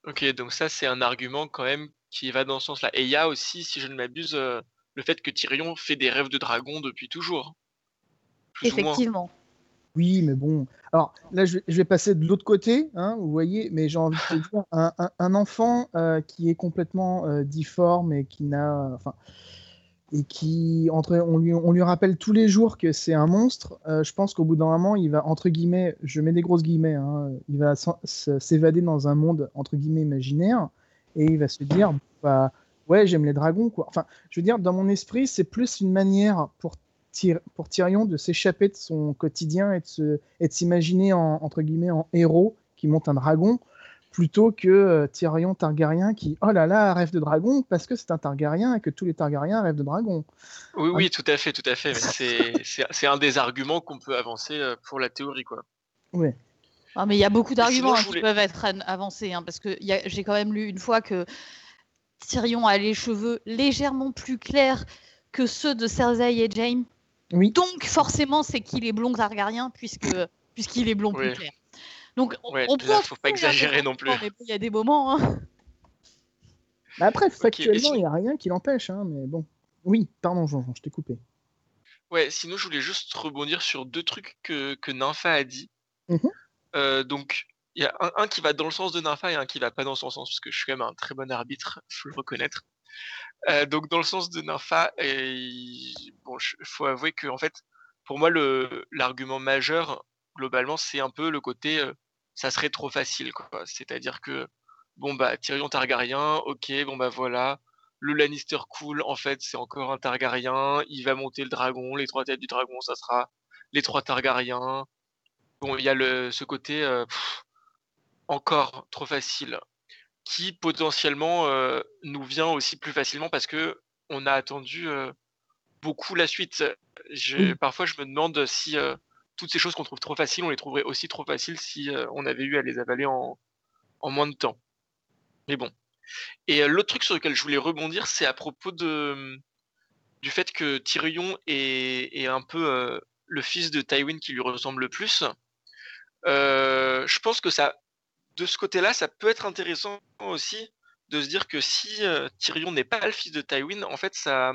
Ok, donc ça c'est un argument quand même qui va dans ce sens-là. Et il y a aussi, si je ne m'abuse, le fait que Tyrion fait des rêves de dragon depuis toujours. Effectivement. Oui, mais bon. Alors là, je vais, passer de l'autre côté, hein, vous voyez, mais j'ai envie de te dire, un, enfant euh, qui est complètement euh, difforme et qui n'a. Enfin, et qui, entre, on, lui, on lui rappelle tous les jours que c'est un monstre, euh, je pense qu'au bout d'un moment, il va, entre guillemets, je mets des grosses guillemets, hein, il va s'évader dans un monde, entre guillemets, imaginaire, et il va se dire, bah, ouais, j'aime les dragons, quoi. Enfin, je veux dire, dans mon esprit, c'est plus une manière pour pour Tyrion de s'échapper de son quotidien et de, s'imaginer en, entre guillemets en héros qui monte un dragon plutôt que euh, Tyrion Targaryen qui, oh là là, rêve de dragon parce que c'est un Targaryen et que tous les Targaryens rêvent de dragon. Oui, oui, tout à fait, tout à fait. c'est un des arguments qu'on peut avancer euh, pour la théorie, quoi. Oui. Ah, mais il y a beaucoup d'arguments hein, qui peuvent être avancés, hein, parce que j'ai quand même lu une fois que Tyrion a les cheveux légèrement plus clairs que ceux de Cersei et Jaime. Donc forcément, c'est qu'il est blond Targaryen puisque puisqu'il est blond plus clair. Donc on, peut faut pas exagérer non plus. Il y a des moments. Hein. Bah, après, factuellement, il n'y a rien qui l'empêche. Hein, mais bon. Oui, pardon, Jean, je t'ai coupé. Ouais, sinon, je voulais juste rebondir sur deux trucs que, que Nympha a dit. Mmh euh, donc, il y a un, qui va dans le sens de Nympha et un qui va pas dans son sens, parce que je suis quand même un très bon arbitre, faut le reconnaître. Euh, donc dans le sens de Nympha, il faut avouer que en fait, pour moi, l'argument majeur globalement, c'est un peu le côté, euh, ça serait trop facile. C'est-à-dire que bon bah Tyrion Targaryen, ok, bon bah voilà, le Lannister cool, en fait, c'est encore un Targaryen, il va monter le dragon, les trois têtes du dragon, ça sera les trois Targaryens. Bon, il y a ce côté euh, encore trop facile qui potentiellement euh, nous vient aussi plus facilement parce que on a attendu euh, beaucoup la suite. Parfois, je me demande si euh, toutes ces choses qu'on trouve trop faciles, on les trouverait aussi trop faciles si on avait eu à les avaler en, moins de temps. Mais bon. Et l'autre truc sur lequel je voulais rebondir, c'est à propos de, du fait que Tyrion est, est un peu le fils de Tywin qui lui ressemble le plus. je pense que ça de ce côté-là, ça peut être intéressant aussi de se dire que si euh, Tyrion n'est pas le fils de Tywin, en fait, ça,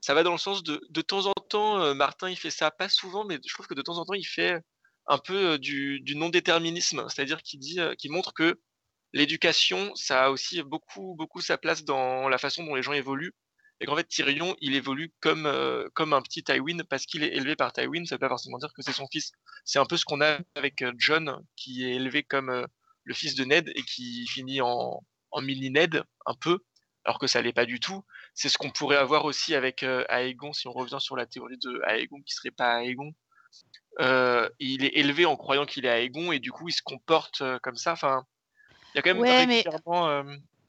ça va dans le sens de de temps en temps, euh, Martin, il fait ça, pas souvent, mais je trouve que de temps en temps, il fait un peu euh, du, non-déterminisme, c'est-à-dire qu'il montre que l'éducation, ça a aussi beaucoup, beaucoup sa place dans la façon dont les gens évoluent, et qu'en fait, Tyrion, il évolue comme, comme un petit Tywin parce qu'il est élevé par Tywin, ça veut pas forcément dire que c'est son fils. C'est un peu ce qu'on a avec John, qui est élevé comme le fils de Ned et qui finit en, en mini Ned un peu, alors que ça l'est pas du tout. C'est ce qu'on pourrait avoir aussi avec euh, Aegon si on revient sur la théorie de Aegon qui serait pas Aegon. Euh, il est élevé en croyant qu'il est Aegon et du coup il se comporte euh, comme ça. Enfin, il y a quand même ouais, mais...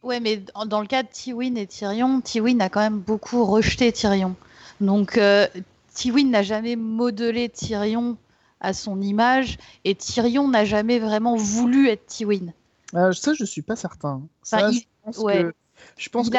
Ouais, mais dans le cas de Tywin et Tyrion, Tywin a quand même beaucoup rejeté Tyrion. Donc Tywin n'a jamais modelé Tyrion à son image et Tyrion n'a jamais vraiment voulu être Tywin. Euh, ça, je suis pas certain. Ça, je pense que, je pense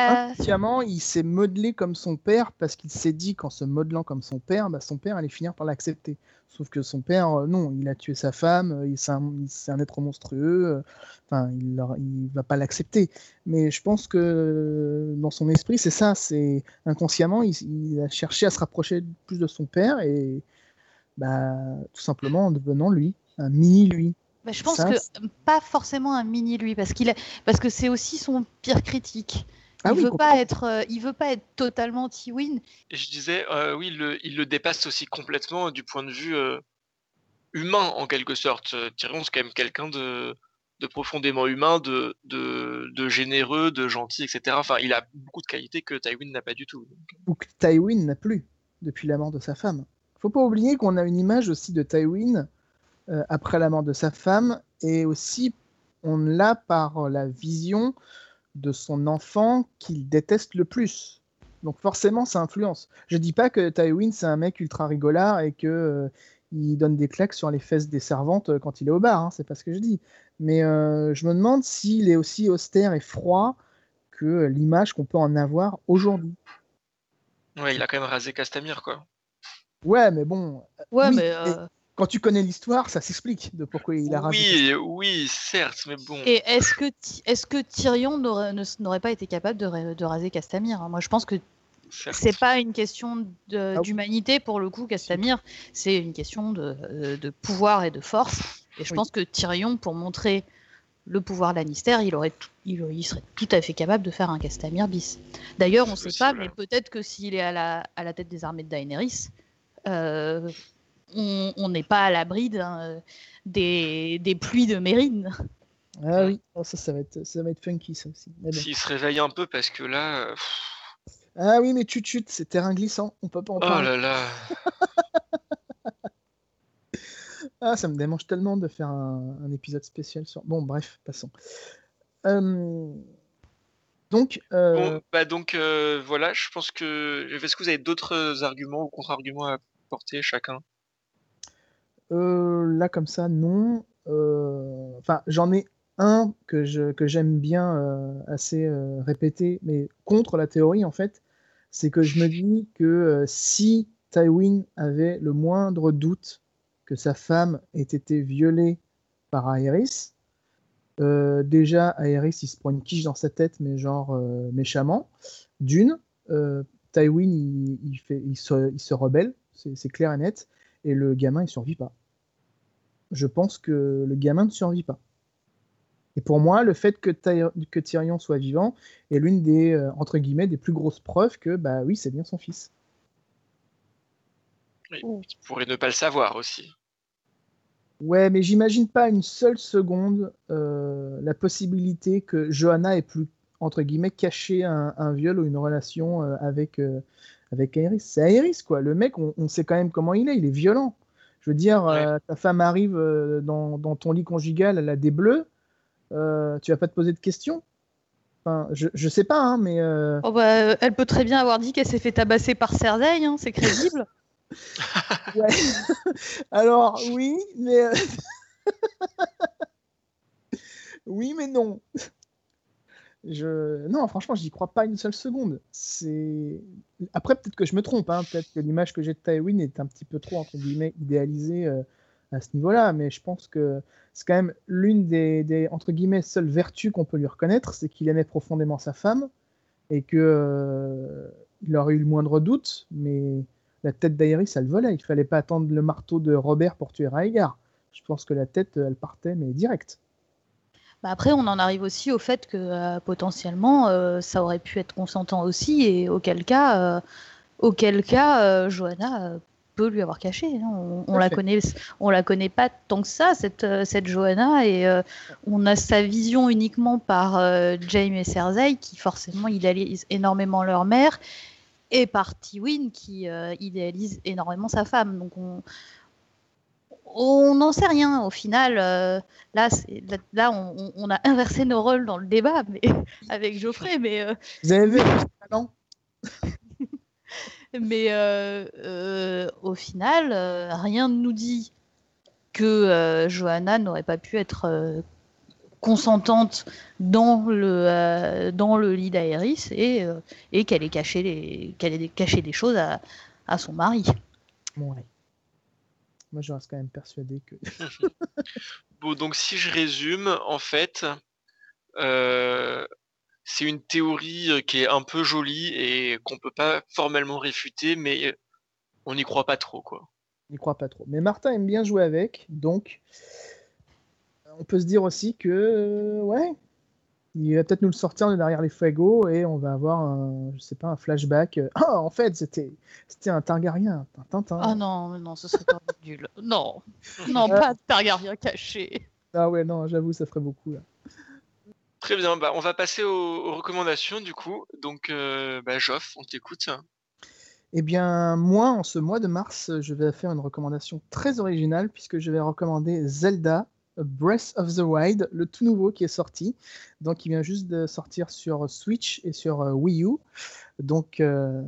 il s'est modelé comme son père parce qu'il s'est dit qu'en se modelant comme son père, bah, son père allait finir par l'accepter. Sauf que son père, euh, non, il a tué sa femme, euh, c'est un, être monstrueux, enfin, il, il va pas l'accepter. Mais je pense que dans son esprit, c'est ça, c'est inconsciemment, il, il, a cherché à se rapprocher plus de son père et bah, tout simplement en devenant lui, un mini lui. Bah, je pense que pas forcément un mini lui, parce qu'il parce que c'est aussi son pire critique. Ah il veut pas être, euh, il veut pas être totalement Tywin. Et je disais, euh, oui, il le, dépasse aussi complètement du point de vue euh, humain en quelque sorte. Tyrion c'est quand même quelqu'un de, de, profondément humain, de, de, de, généreux, de gentil, etc. Enfin, il a beaucoup de qualités que Tywin n'a pas du tout. Ou que Tywin n'a plus depuis la mort de sa femme faut pas oublier qu'on a une image aussi de Tywin euh, après la mort de sa femme, et aussi on l'a par la vision de son enfant qu'il déteste le plus. Donc forcément, ça influence. Je dis pas que Tywin c'est un mec ultra rigolard et que euh, il donne des claques sur les fesses des servantes euh, quand il est au bar. Hein, c'est pas ce que je dis. Mais je me demande s'il est aussi austère et froid que l'image qu'on peut en avoir aujourd'hui. Ouais, il a quand même rasé Castamir, quoi. Ouais, mais bon. Ouais, mais. Euh, quand tu connais l'histoire, ça s'explique de pourquoi il a rasé. Oui, oui, certes, mais bon. Et est-ce que, est que Tyrion n'aurait pas été capable de, de raser Castamir hein? Moi, je pense que c'est pas une question Ah. d'humanité pour le coup, Castamir. C'est une question de, euh, de pouvoir et de force. Et je Oui. pense que Tyrion, pour montrer le pouvoir Lannister, il, aurait tout- il, il serait tout à fait capable de faire un Castamir bis. D'ailleurs, on ne sait pas, mais peut-être que s'il est à la, à la tête des armées de Daenerys, euh, on n'est pas à l'abri des, des pluies de Mérine. Ah oui, Oh, ça, ça va être, ça va être funky ça aussi. S'il se réveille un peu, parce que là. euh, pff, Ah oui, mais chut chut, c'est terrain glissant, on peut pas en Oh parler. là là. Ah, ça me démange tellement de faire un, un épisode spécial sur. Bon, bref, passons. Euh, Donc, euh, Bon, bah donc euh, voilà, je pense que. Est-ce que vous avez d'autres arguments ou contre-arguments à porter chacun? Euh, là comme ça, non. Euh, Enfin, j'en ai un que j'aime bien euh, assez répété, mais contre la théorie en fait, c'est que je me dis que si Tywin avait le moindre doute que sa femme ait été violée par Aerys, déjà Aerys il se prend une quiche dans sa tête, mais genre méchamment. D'une, Tywin il se rebelle, c'est clair et net, et le gamin il survit pas. Je pense que le gamin ne survit pas. Et pour moi, le fait que, Ty- que Tyrion soit vivant est l'une des euh, entre guillemets des plus grosses preuves que bah oui c'est bien son fils. Il pourrait ne pas le savoir aussi. Ouais, mais j'imagine pas une seule seconde euh, la possibilité que Johanna ait pu, entre guillemets, cacher un, un viol ou une relation euh, avec, euh, avec Aerys. C'est Aerys, quoi. Le mec, on, on sait quand même comment il est. Il est violent. Je veux dire, euh, ta femme arrive euh, dans, dans ton lit conjugal, elle a des bleus. euh, tu vas pas te poser de questions? Enfin, je, je sais pas, hein, mais euh, Oh bah, elle peut très bien avoir dit qu'elle s'est fait tabasser par Cersei, hein, c'est crédible. ouais. alors oui, mais oui, mais non. Non, franchement, j'y crois pas une seule seconde. Après peut-être que je me trompe, hein. peut-être que l'image que j'ai de Tywin est un petit peu trop entre guillemets idéalisée euh, à ce niveau-là, mais je pense que c'est quand même l'une des, des, entre guillemets seules vertus qu'on peut lui reconnaître, c'est qu'il aimait profondément sa femme et que euh, il aurait eu le moindre doute, mais la tête d'Aerys, elle volait. Il fallait pas attendre le marteau de Robert pour tuer Raegar. Je pense que la tête, elle partait, mais direct. Bah après, on en arrive aussi au fait que euh, potentiellement, euh, ça aurait pu être consentant aussi, et auquel cas, euh, auquel cas, Johanna peut lui avoir caché. hein. On, on la connaît, on la connaît pas tant que ça cette cette Johanna, et on a sa vision uniquement par Jaime et Cersei, qui forcément idéalisent énormément leur mère, et par Tywin qui idéalise énormément sa femme. Donc on on n'en sait rien au final. euh, là, c'est- là, là, on, a inversé nos rôles dans le débat, mais avec Geoffrey, mais euh, Vous avez vu? Non mais euh, euh, au final, euh, rien ne nous dit que euh, Johanna n'aurait pas pu être euh, consentante dans le, euh, dans le lit d'Aéris et, euh, et qu'elle ait caché, les, qu'elle ait caché des choses à, à son mari. Ouais. Moi, je reste quand même persuadé que. Bon, donc si je résume, en fait, euh, c'est une théorie euh, qui est un peu jolie et qu'on peut pas formellement réfuter, mais on n'y croit pas trop, quoi. On n'y croit pas trop. Mais Martin aime bien jouer avec, donc on peut se dire aussi que, ouais, il va peut-être nous le sortir de derrière les fuegos et on va avoir un, je sais pas, un flashback. euh, Ah, en fait, c'était, c'était un Targaryen, un Tintin. Ah non, non, ce serait pas nul. Non, non, pas de Targaryen caché. Ah ouais, non, j'avoue, ça ferait beaucoup là. Très bien, bah, on va passer aux, aux recommandations du coup. Donc, euh, bah, Joff, on t'écoute. Eh bien, moi, en ce mois de mars, je vais faire une recommandation très originale puisque je vais recommander Zelda Breath of the Wild, le tout nouveau qui est sorti. Donc, il vient juste de sortir sur Switch et sur euh, Wii U. Donc, euh,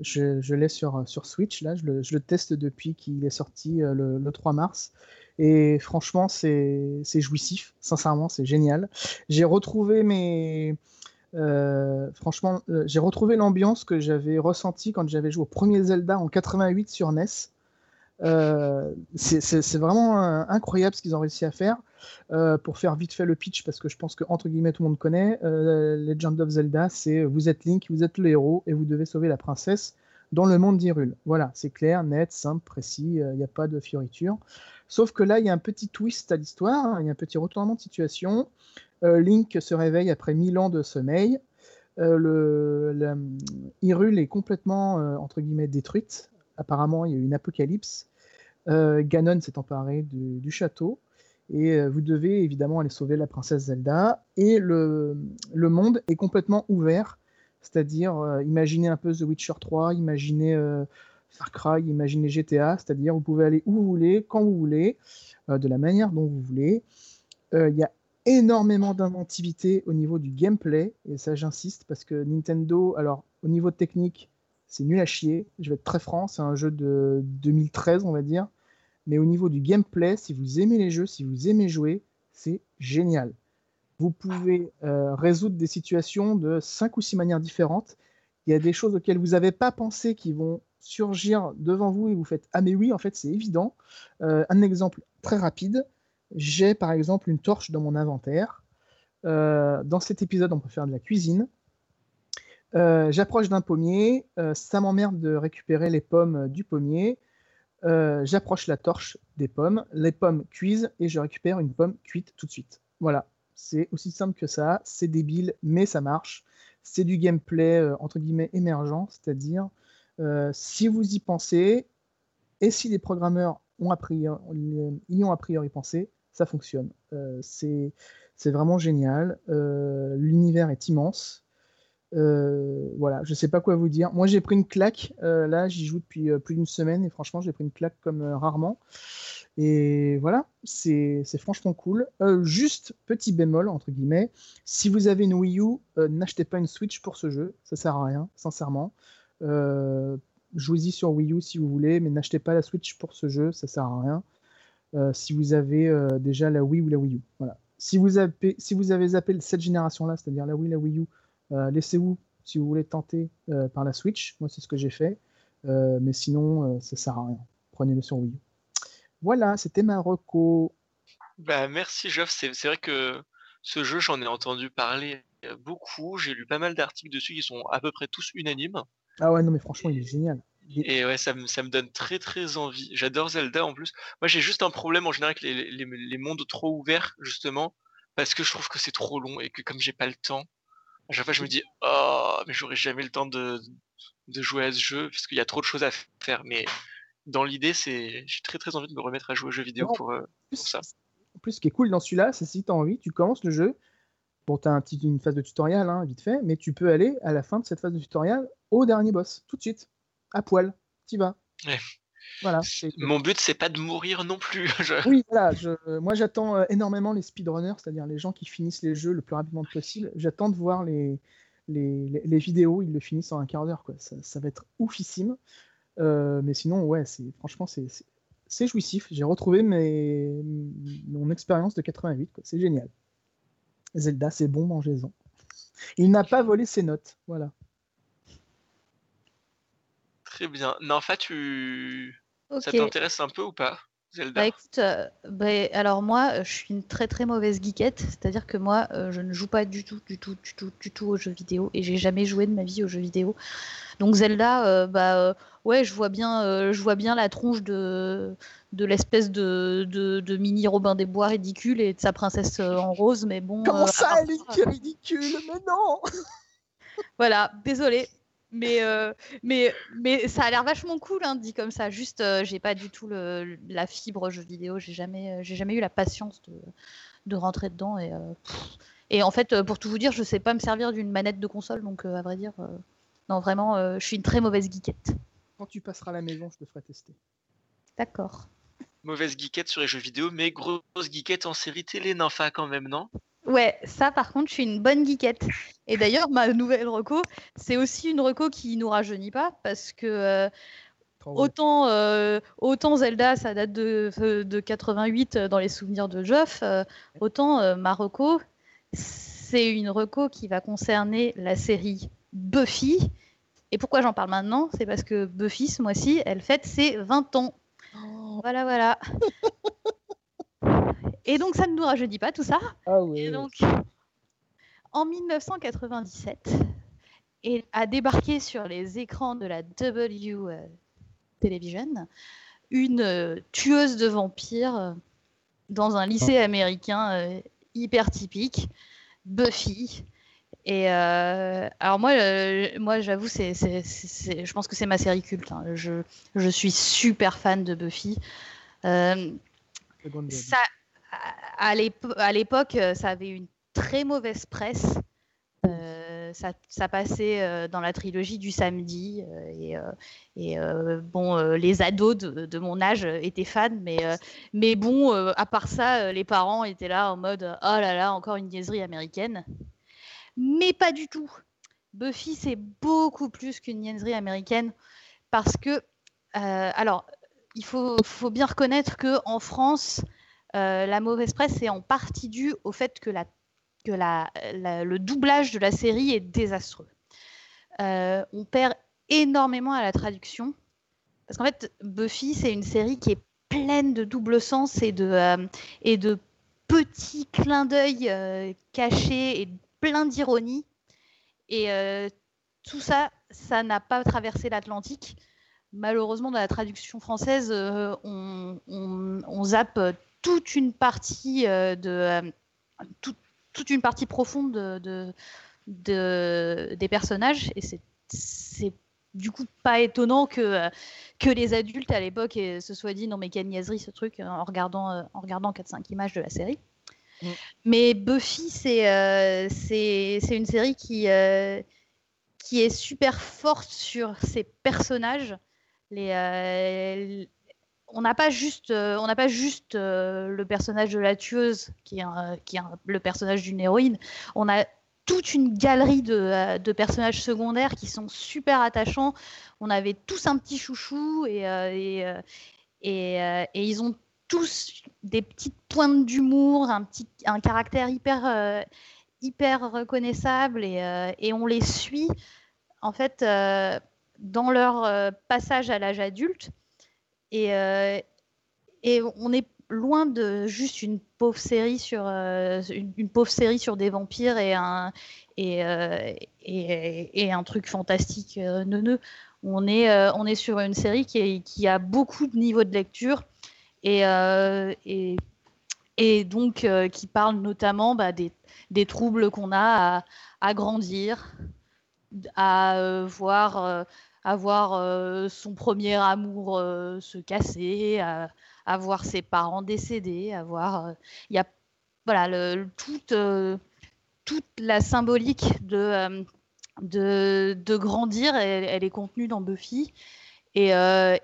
je, je l'ai sur, sur Switch, là, je le, teste depuis qu'il est sorti euh, le, le 3 mars. Et franchement, c'est jouissif. Sincèrement, c'est génial. J'ai retrouvé mes. euh, franchement, euh, j'ai retrouvé l'ambiance que j'avais ressentie quand j'avais joué au premier Zelda en 88 sur NES. Euh, c'est vraiment incroyable ce qu'ils ont réussi à faire. Euh, pour faire vite fait le pitch, parce que je pense que entre guillemets tout le monde connaît, euh, Legend of Zelda, c'est vous êtes Link, vous êtes le héros et vous devez sauver la princesse dans le monde d'Hyrule. Voilà, c'est clair, net, simple, précis, il n'y a pas de fioriture. Sauf que là, il y a un petit twist à l'histoire, hein, il y a un petit retournement de situation. Link se réveille après 1000 ans de sommeil. Hyrule est complètement, entre guillemets, détruite apparemment, il y a eu une apocalypse. Euh, Ganon s'est emparé du, château et euh, vous devez évidemment aller sauver la princesse Zelda. Et le, monde est complètement ouvert, c'est-à-dire euh, imaginez un peu The Witcher 3, imaginez Far Cry, imaginez GTA, c'est-à-dire vous pouvez aller où vous voulez, quand vous voulez, de la manière dont vous voulez. Il y a énormément d'inventivité au niveau du gameplay, et ça j'insiste parce que Nintendo, alors au niveau technique, c'est nul à chier. Je vais être très franc, c'est un jeu de 2013, on va dire. Mais au niveau du gameplay, si vous aimez les jeux, si vous aimez jouer, c'est génial. Vous pouvez euh, résoudre des situations de 5 ou 6 manières différentes. Il y a des choses auxquelles vous n'avez pas pensé qui vont surgir devant vous et vous faites Ah, mais oui, en fait, c'est évident. Euh, un exemple très rapide j'ai par exemple une torche dans mon inventaire. Euh, dans cet épisode, on peut faire de la cuisine. Euh, j'approche d'un pommier, euh, ça m'emmerde de récupérer les pommes du pommier. Euh, j'approche la torche des pommes, les pommes cuisent et je récupère une pomme cuite tout de suite. Voilà, c'est aussi simple que ça, c'est débile, mais ça marche. C'est du gameplay entre guillemets émergent, c'est-à-dire si vous y pensez et si les programmeurs y ont a priori pensé, ça fonctionne. c'est vraiment génial. L'univers est immense. Euh, voilà, je sais pas quoi vous dire. Moi, j'ai pris une claque. Euh, là, j'y joue depuis euh, plus d'une semaine et franchement, j'ai pris une claque comme rarement. Et voilà, c'est franchement cool. juste petit bémol entre guillemets, si vous avez une Wii U, n'achetez pas une Switch pour ce jeu, ça sert à rien, sincèrement. Jouez-y sur Wii U si vous voulez, mais n'achetez pas la Switch pour ce jeu, ça sert à rien. si vous avez déjà la Wii ou la Wii U, voilà. Si vous avez, si vous avez zappé cette génération-là, c'est-à-dire la Wii, la Wii U, laissez-vous si vous voulez tenter euh, par la Switch. Moi, c'est ce que j'ai fait. Euh, mais sinon, ça sert à rien. Prenez-le sur Wii. Voilà, c'était ma reco. Bah, merci, Geoff. C'est vrai que ce jeu, j'en ai entendu parler beaucoup. J'ai lu pas mal d'articles dessus qui sont à peu près tous unanimes. Ah ouais, non, mais franchement, il est génial. Et ouais, ça me, ça me donne très très envie. J'adore Zelda en plus. Moi, j'ai juste un problème en général avec les, les, les, mondes trop ouverts, justement, parce que je trouve que c'est trop long et que comme j'ai pas le temps, à chaque fois, je me dis, oh, mais j'aurais jamais le temps de, de jouer à ce jeu parce qu'il y a trop de choses à faire. Mais dans l'idée, c'est, j'ai très très envie de me remettre à jouer aux jeux vidéo pour, euh, ça. En plus, ce qui est cool dans celui-là, c'est si tu as envie, tu commences le jeu. Bon, tu as un petit, une phase de tutoriel, hein, vite fait, mais tu peux aller à la fin de cette phase de tutoriel au dernier boss, tout de suite, à poil. Tu vas. Ouais. Voilà, Mon but, c'est pas de mourir non plus. Oui, voilà. moi, j'attends euh, énormément les speedrunners, c'est-à-dire les gens qui finissent les jeux le plus rapidement possible. J'attends de voir les, les, les, vidéos, ils le finissent en un quart d'heure. Ça, ça, va être oufissime. Euh, mais sinon, ouais, franchement, c'est jouissif. J'ai retrouvé mes, mon expérience de 88. C'est génial. Zelda, c'est bon, mangez-en. Il n'a pas volé ses notes. Voilà. Très bien. Nanfa, tu... ça t'intéresse un peu ou pas Zelda? Bah écoute, euh, bah, alors moi, euh, je suis une très très mauvaise geekette, c'est-à-dire que moi, euh, je ne joue pas du tout, du tout, du tout, du tout aux jeux vidéo, et j'ai jamais joué de ma vie aux jeux vidéo. Donc Zelda, bah ouais, je vois bien, je vois bien la tronche de de l'espèce de, de, mini Robin des Bois ridicule et de sa princesse en rose, mais bon. Comment ça, elle est ridicule? Mais non Voilà, désolé, mais, euh, mais, mais ça a l'air vachement cool, hein, dit comme ça. Juste, euh, j'ai pas du tout le, la fibre jeu vidéo. J'ai jamais, euh, j'ai jamais eu la patience de, de rentrer dedans. Et, et en fait, pour tout vous dire, je sais pas me servir d'une manette de console. Donc, à vrai dire, non, vraiment, je suis une très mauvaise geekette. Quand tu passeras à la maison, je te ferai tester. D'accord. Mauvaise geekette sur les jeux vidéo, mais grosse geekette en série télé, Ninfa quand même, non? Ouais, ça par contre, je suis une bonne geekette. Et d'ailleurs, ma nouvelle reco, c'est aussi une reco qui nous rajeunit pas parce que euh, autant, euh, autant Zelda, ça date de, de 88 dans les souvenirs de Geoff, euh, autant ma reco, c'est une reco qui va concerner la série Buffy. Et pourquoi j'en parle maintenant? C'est parce que Buffy, ce mois-ci, elle fête ses 20 ans. Voilà, voilà. Et donc, ça ne nous rajeunit pas tout ça. Ah oui. Et donc, en 1997, et a débarqué sur les écrans de la W euh, Television une euh, tueuse de vampires euh, dans un lycée américain hyper typique, Buffy. Et euh, alors moi, euh, moi j'avoue, c'est, je pense que c'est ma série culte. hein. Je, je suis super fan de Buffy. Euh, ça, à, à l'épo- à l'époque, euh, ça avait une très mauvaise presse. Euh, ça, passait euh, dans la trilogie du samedi et, bon, les ados de, mon âge étaient fans, mais, bon, à part ça, les parents étaient là en mode oh là là, encore une niaiserie américaine. Mais pas du tout. Buffy, c'est beaucoup plus qu'une niaiserie américaine parce que, alors, il faut, faut bien reconnaître que en France, euh, la mauvaise presse est en partie due au fait que, le doublage de la série est désastreux. Euh, on perd énormément à la traduction. Parce qu'en fait, Buffy, c'est une série qui est pleine de double sens et de, euh, petits clins d'œil cachés et plein d'ironie. Et tout ça, ça n'a pas traversé l'Atlantique. Malheureusement, dans la traduction française, on zappe toute une partie euh, de euh, tout- toute une partie profonde de, de- de- des personnages et c'est c'est du coup pas étonnant que euh, que les adultes à l'époque se soient dit non mais quelle niaiserie ce truc en regardant en regardant 4-5 images de la série. Mm. Mais Buffy c'est euh, une série qui euh, qui est super forte sur ses personnages. Les, euh, on n'a pas juste, euh, on n'a pas juste euh, le personnage de la tueuse qui est, le personnage d'une héroïne. On a toute une galerie de, euh, de personnages secondaires qui sont super attachants. On avait tous un petit chouchou et, et, et, ils ont tous des petites pointes d'humour, un petit, un caractère hyper, hyper reconnaissable et, on les suit en fait dans leur passage à l'âge adulte et, euh, et on est loin de juste une pauvre série sur euh, une, pauvre série sur des vampires et un euh, truc fantastique neuneux. On est sur une série qui, a beaucoup de niveaux de lecture et donc qui parle notamment bah, des, troubles qu'on a à, grandir, à voir à voir euh, son premier amour euh, se casser, à, à voir ses parents décédés, à voir. euh, Il y a voilà le, le- toute, toute la symbolique de, de, de grandir, elle, elle est contenue dans Buffy. Et, euh,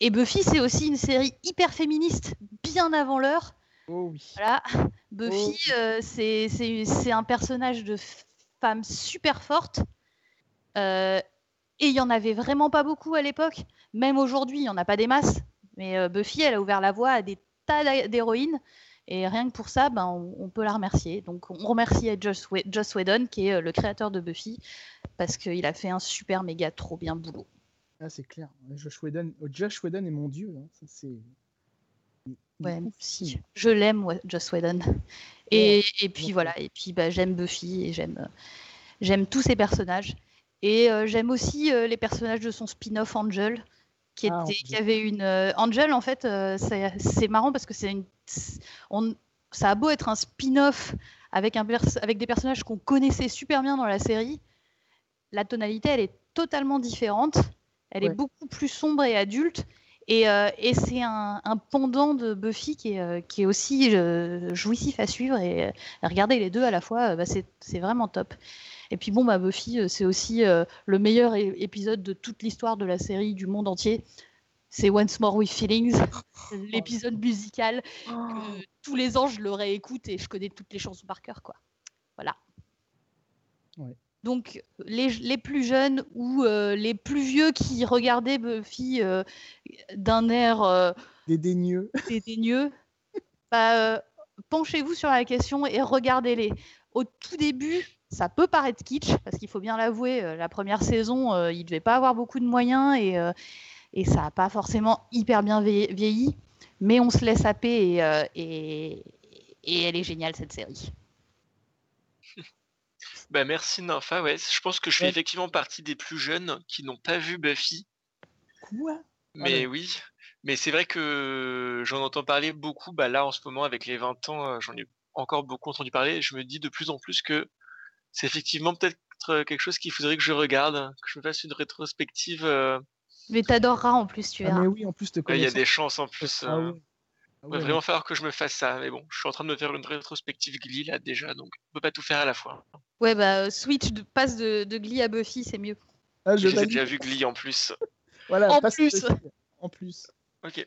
et Buffy, c'est aussi une série hyper féministe, bien avant l'heure. Oh oui. Voilà. Buffy, Oh. euh, c'est un personnage de femme super forte. Euh, et il y en avait vraiment pas beaucoup à l'époque. Même aujourd'hui, il n'y en a pas des masses. Mais euh, Buffy, elle a ouvert la voie à des tas d'héroïnes. Et rien que pour ça, ben, on, on peut la remercier. Donc on remercie Joss, Whe- Joss Whedon, qui est euh, le créateur de Buffy, parce qu'il a fait un super méga trop bien boulot. Ah, c'est clair. Josh Whedon, Josh Whedon est mon dieu. hein. Ça, c'est. Ouais, aussi. Je l'aime, ouais, Joss Whedon. Et, et puis voilà, et puis bah, j'aime Buffy et j'aime euh, j'aime tous ses personnages. Et euh, j'aime aussi euh, les personnages de son spin-off Angel, qui, Ah, qui avait une. euh, Angel, en fait, c'est marrant parce que c'est une. c'est- On, ça a beau être un spin-off avec, un pers- avec des personnages qu'on connaissait super bien dans la série, la tonalité, elle est totalement différente. Elle est beaucoup plus sombre et adulte. Et, euh, et c'est un, un pendant de Buffy qui est, qui est aussi euh, jouissif à suivre. Et euh, regarder les deux à la fois, bah, c'est vraiment top. Et puis bon, bah, Buffy, euh, c'est aussi euh, le meilleur épisode de toute l'histoire de la série du monde entier. C'est Once More with Feelings, l'épisode musical Oh. que tous les ans je le réécoute et je connais toutes les chansons par cœur. Quoi. Voilà. Ouais. Donc les, les plus jeunes ou euh, les plus vieux qui regardaient Buffy euh, d'un air euh, Dédaigneux. dédaigneux, bah, euh, penchez-vous sur la question et regardez-les. Au tout début, ça peut paraître kitsch, parce qu'il faut bien l'avouer, euh, la première saison, euh, il ne devait pas avoir beaucoup de moyens et, euh, et ça n'a pas forcément hyper bien vie- vieilli. mais on se laisse happer et, euh, et, et elle est géniale cette série. Bah merci Nympha, ouais. Je pense que je fais Ouais. effectivement partie des plus jeunes qui n'ont pas vu Buffy. Quoi? Mais oui, mais c'est vrai que j'en entends parler beaucoup. Bah là, en ce moment, avec les 20 ans, j'en ai encore beaucoup entendu parler. Et je me dis de plus en plus que c'est effectivement peut-être euh, quelque chose qu'il faudrait que je regarde, que je me fasse une rétrospective. euh, Mais t'adoreras en plus, tu Ah, verras. mais oui, en plus, te Il y a des chances en plus. Ah euh, oui. Ah Il va vraiment falloir que je me fasse ça. Mais bon, je suis en train de me faire une rétrospective Glee là déjà, donc on peut pas tout faire à la fois. Ouais, bah switch, de, passe de, de Glee à Buffy, c'est mieux. Ah, je J'ai valide. déjà vu Glee en plus. Voilà, En passe plus. En plus. Ok.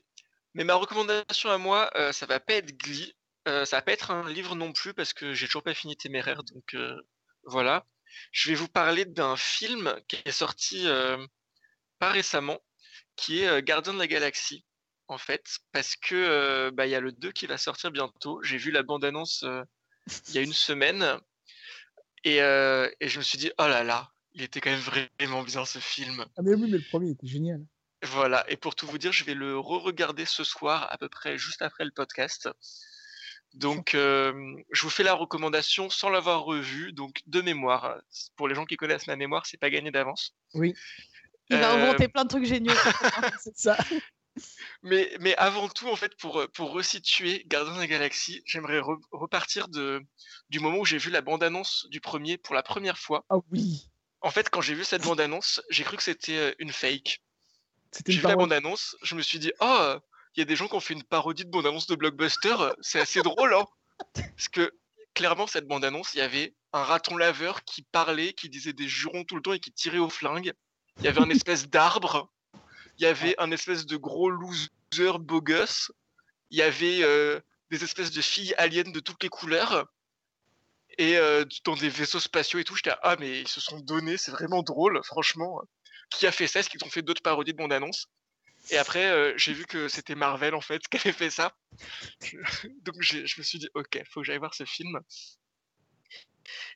Mais ma recommandation à moi, euh, ça va pas être Glee. Euh, ça va pas être un livre non plus parce que j'ai toujours pas fini Téméraire. Donc euh, voilà. Je vais vous parler d'un film qui est sorti euh, pas récemment, qui est euh, Gardien de la Galaxie. En fait, parce que euh, bah, il y a le 2 qui va sortir bientôt. J'ai vu la bande-annonce il y a une semaine. Et, et je me suis dit, oh là là, il était quand même vraiment bien ce film. Ah, mais oui, mais le premier était génial. Voilà, et pour tout vous dire, je vais le re-regarder ce soir, à peu près juste après le podcast. Donc, euh, je vous fais la recommandation sans l'avoir revu, donc de mémoire. Pour les gens qui connaissent ma mémoire, c'est pas gagné d'avance. Oui, Il va Euh, inventer plein de trucs géniaux. c'est ça. Mais, mais avant tout, en fait, pour, pour resituer Gardien de la Galaxie, j'aimerais re- repartir de, du moment où j'ai vu la bande-annonce du premier pour la première fois. Ah oui. En fait, quand j'ai vu cette bande-annonce, j'ai cru que c'était euh, une fake. C'était J'ai une vu la bande-annonce, je me suis dit, oh, il y a des gens qui ont fait une parodie de bande-annonce de blockbuster, euh, c'est assez drôle, hein Parce que clairement, cette bande-annonce, il y avait un raton laveur qui parlait, qui disait des jurons tout le temps et qui tirait au flingue. Il y avait un espèce d'arbre. Il y avait un espèce de gros loser beau gosse. Il y avait euh, des espèces de filles aliens de toutes les couleurs. Et euh, dans des vaisseaux spatiaux et tout, j'étais ah mais ils se sont donnés, c'est vraiment drôle, franchement. Qui a fait ça? Est-ce qu'ils ont fait d'autres parodies de bande-annonce? Et après, euh, j'ai vu que c'était Marvel en fait qui avait fait ça. Donc je me suis dit ok, faut que j'aille voir ce film.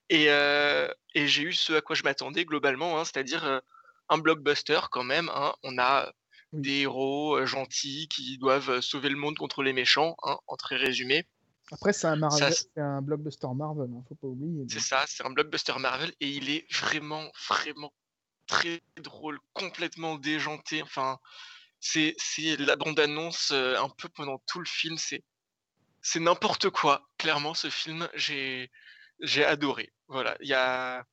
Et, euh, et j'ai eu ce à quoi je m'attendais globalement, hein, c'est-à-dire euh, un blockbuster quand même. hein. On a des héros gentils qui doivent sauver le monde contre les méchants, hein, en très résumé. Après, c'est un, Marvel, Ça, c'est un blockbuster Marvel, hein, faut pas oublier. C'est ça, c'est un blockbuster Marvel et il est vraiment, vraiment très drôle, complètement déjanté. Enfin, c'est la bande-annonce euh, un peu pendant tout le film. C'est n'importe quoi. Clairement, ce film, j'ai adoré. Voilà, il y a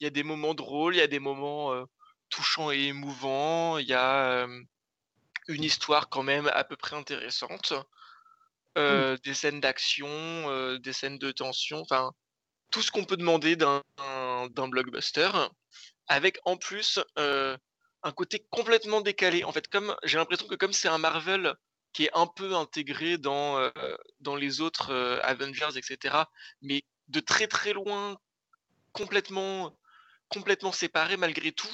y a des moments drôles, il y a des moments euh, touchants et émouvants. Il y a euh, une histoire quand même à peu près intéressante. Euh, Des scènes d'action, des scènes de tension. Enfin, tout ce qu'on peut demander d'un blockbuster, avec en plus euh, un côté complètement décalé. En fait, comme j'ai l'impression que comme c'est un Marvel qui est un peu intégré dans, euh, dans les autres euh, Avengers, etc., mais de très très loin, complètement, complètement séparés malgré tout,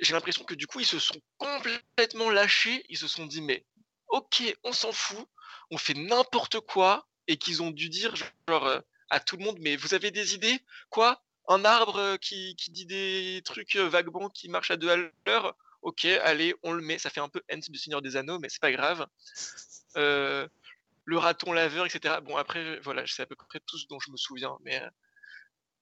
j'ai l'impression que du coup, ils se sont complètement lâchés, ils se sont dit, mais ok, on s'en fout, on fait n'importe quoi, et qu'ils ont dû dire, genre, euh, à tout le monde, mais vous avez des idées? Quoi? Un arbre euh, qui, qui dit des trucs euh, vaguement qui marchent à deux à l'heure Ok, allez, on le met. Ça fait un peu Ent du Seigneur des Anneaux, mais c'est pas grave. Euh, le raton laveur, etc. Bon, après, voilà, c'est à peu près tout ce dont je me souviens. Mais,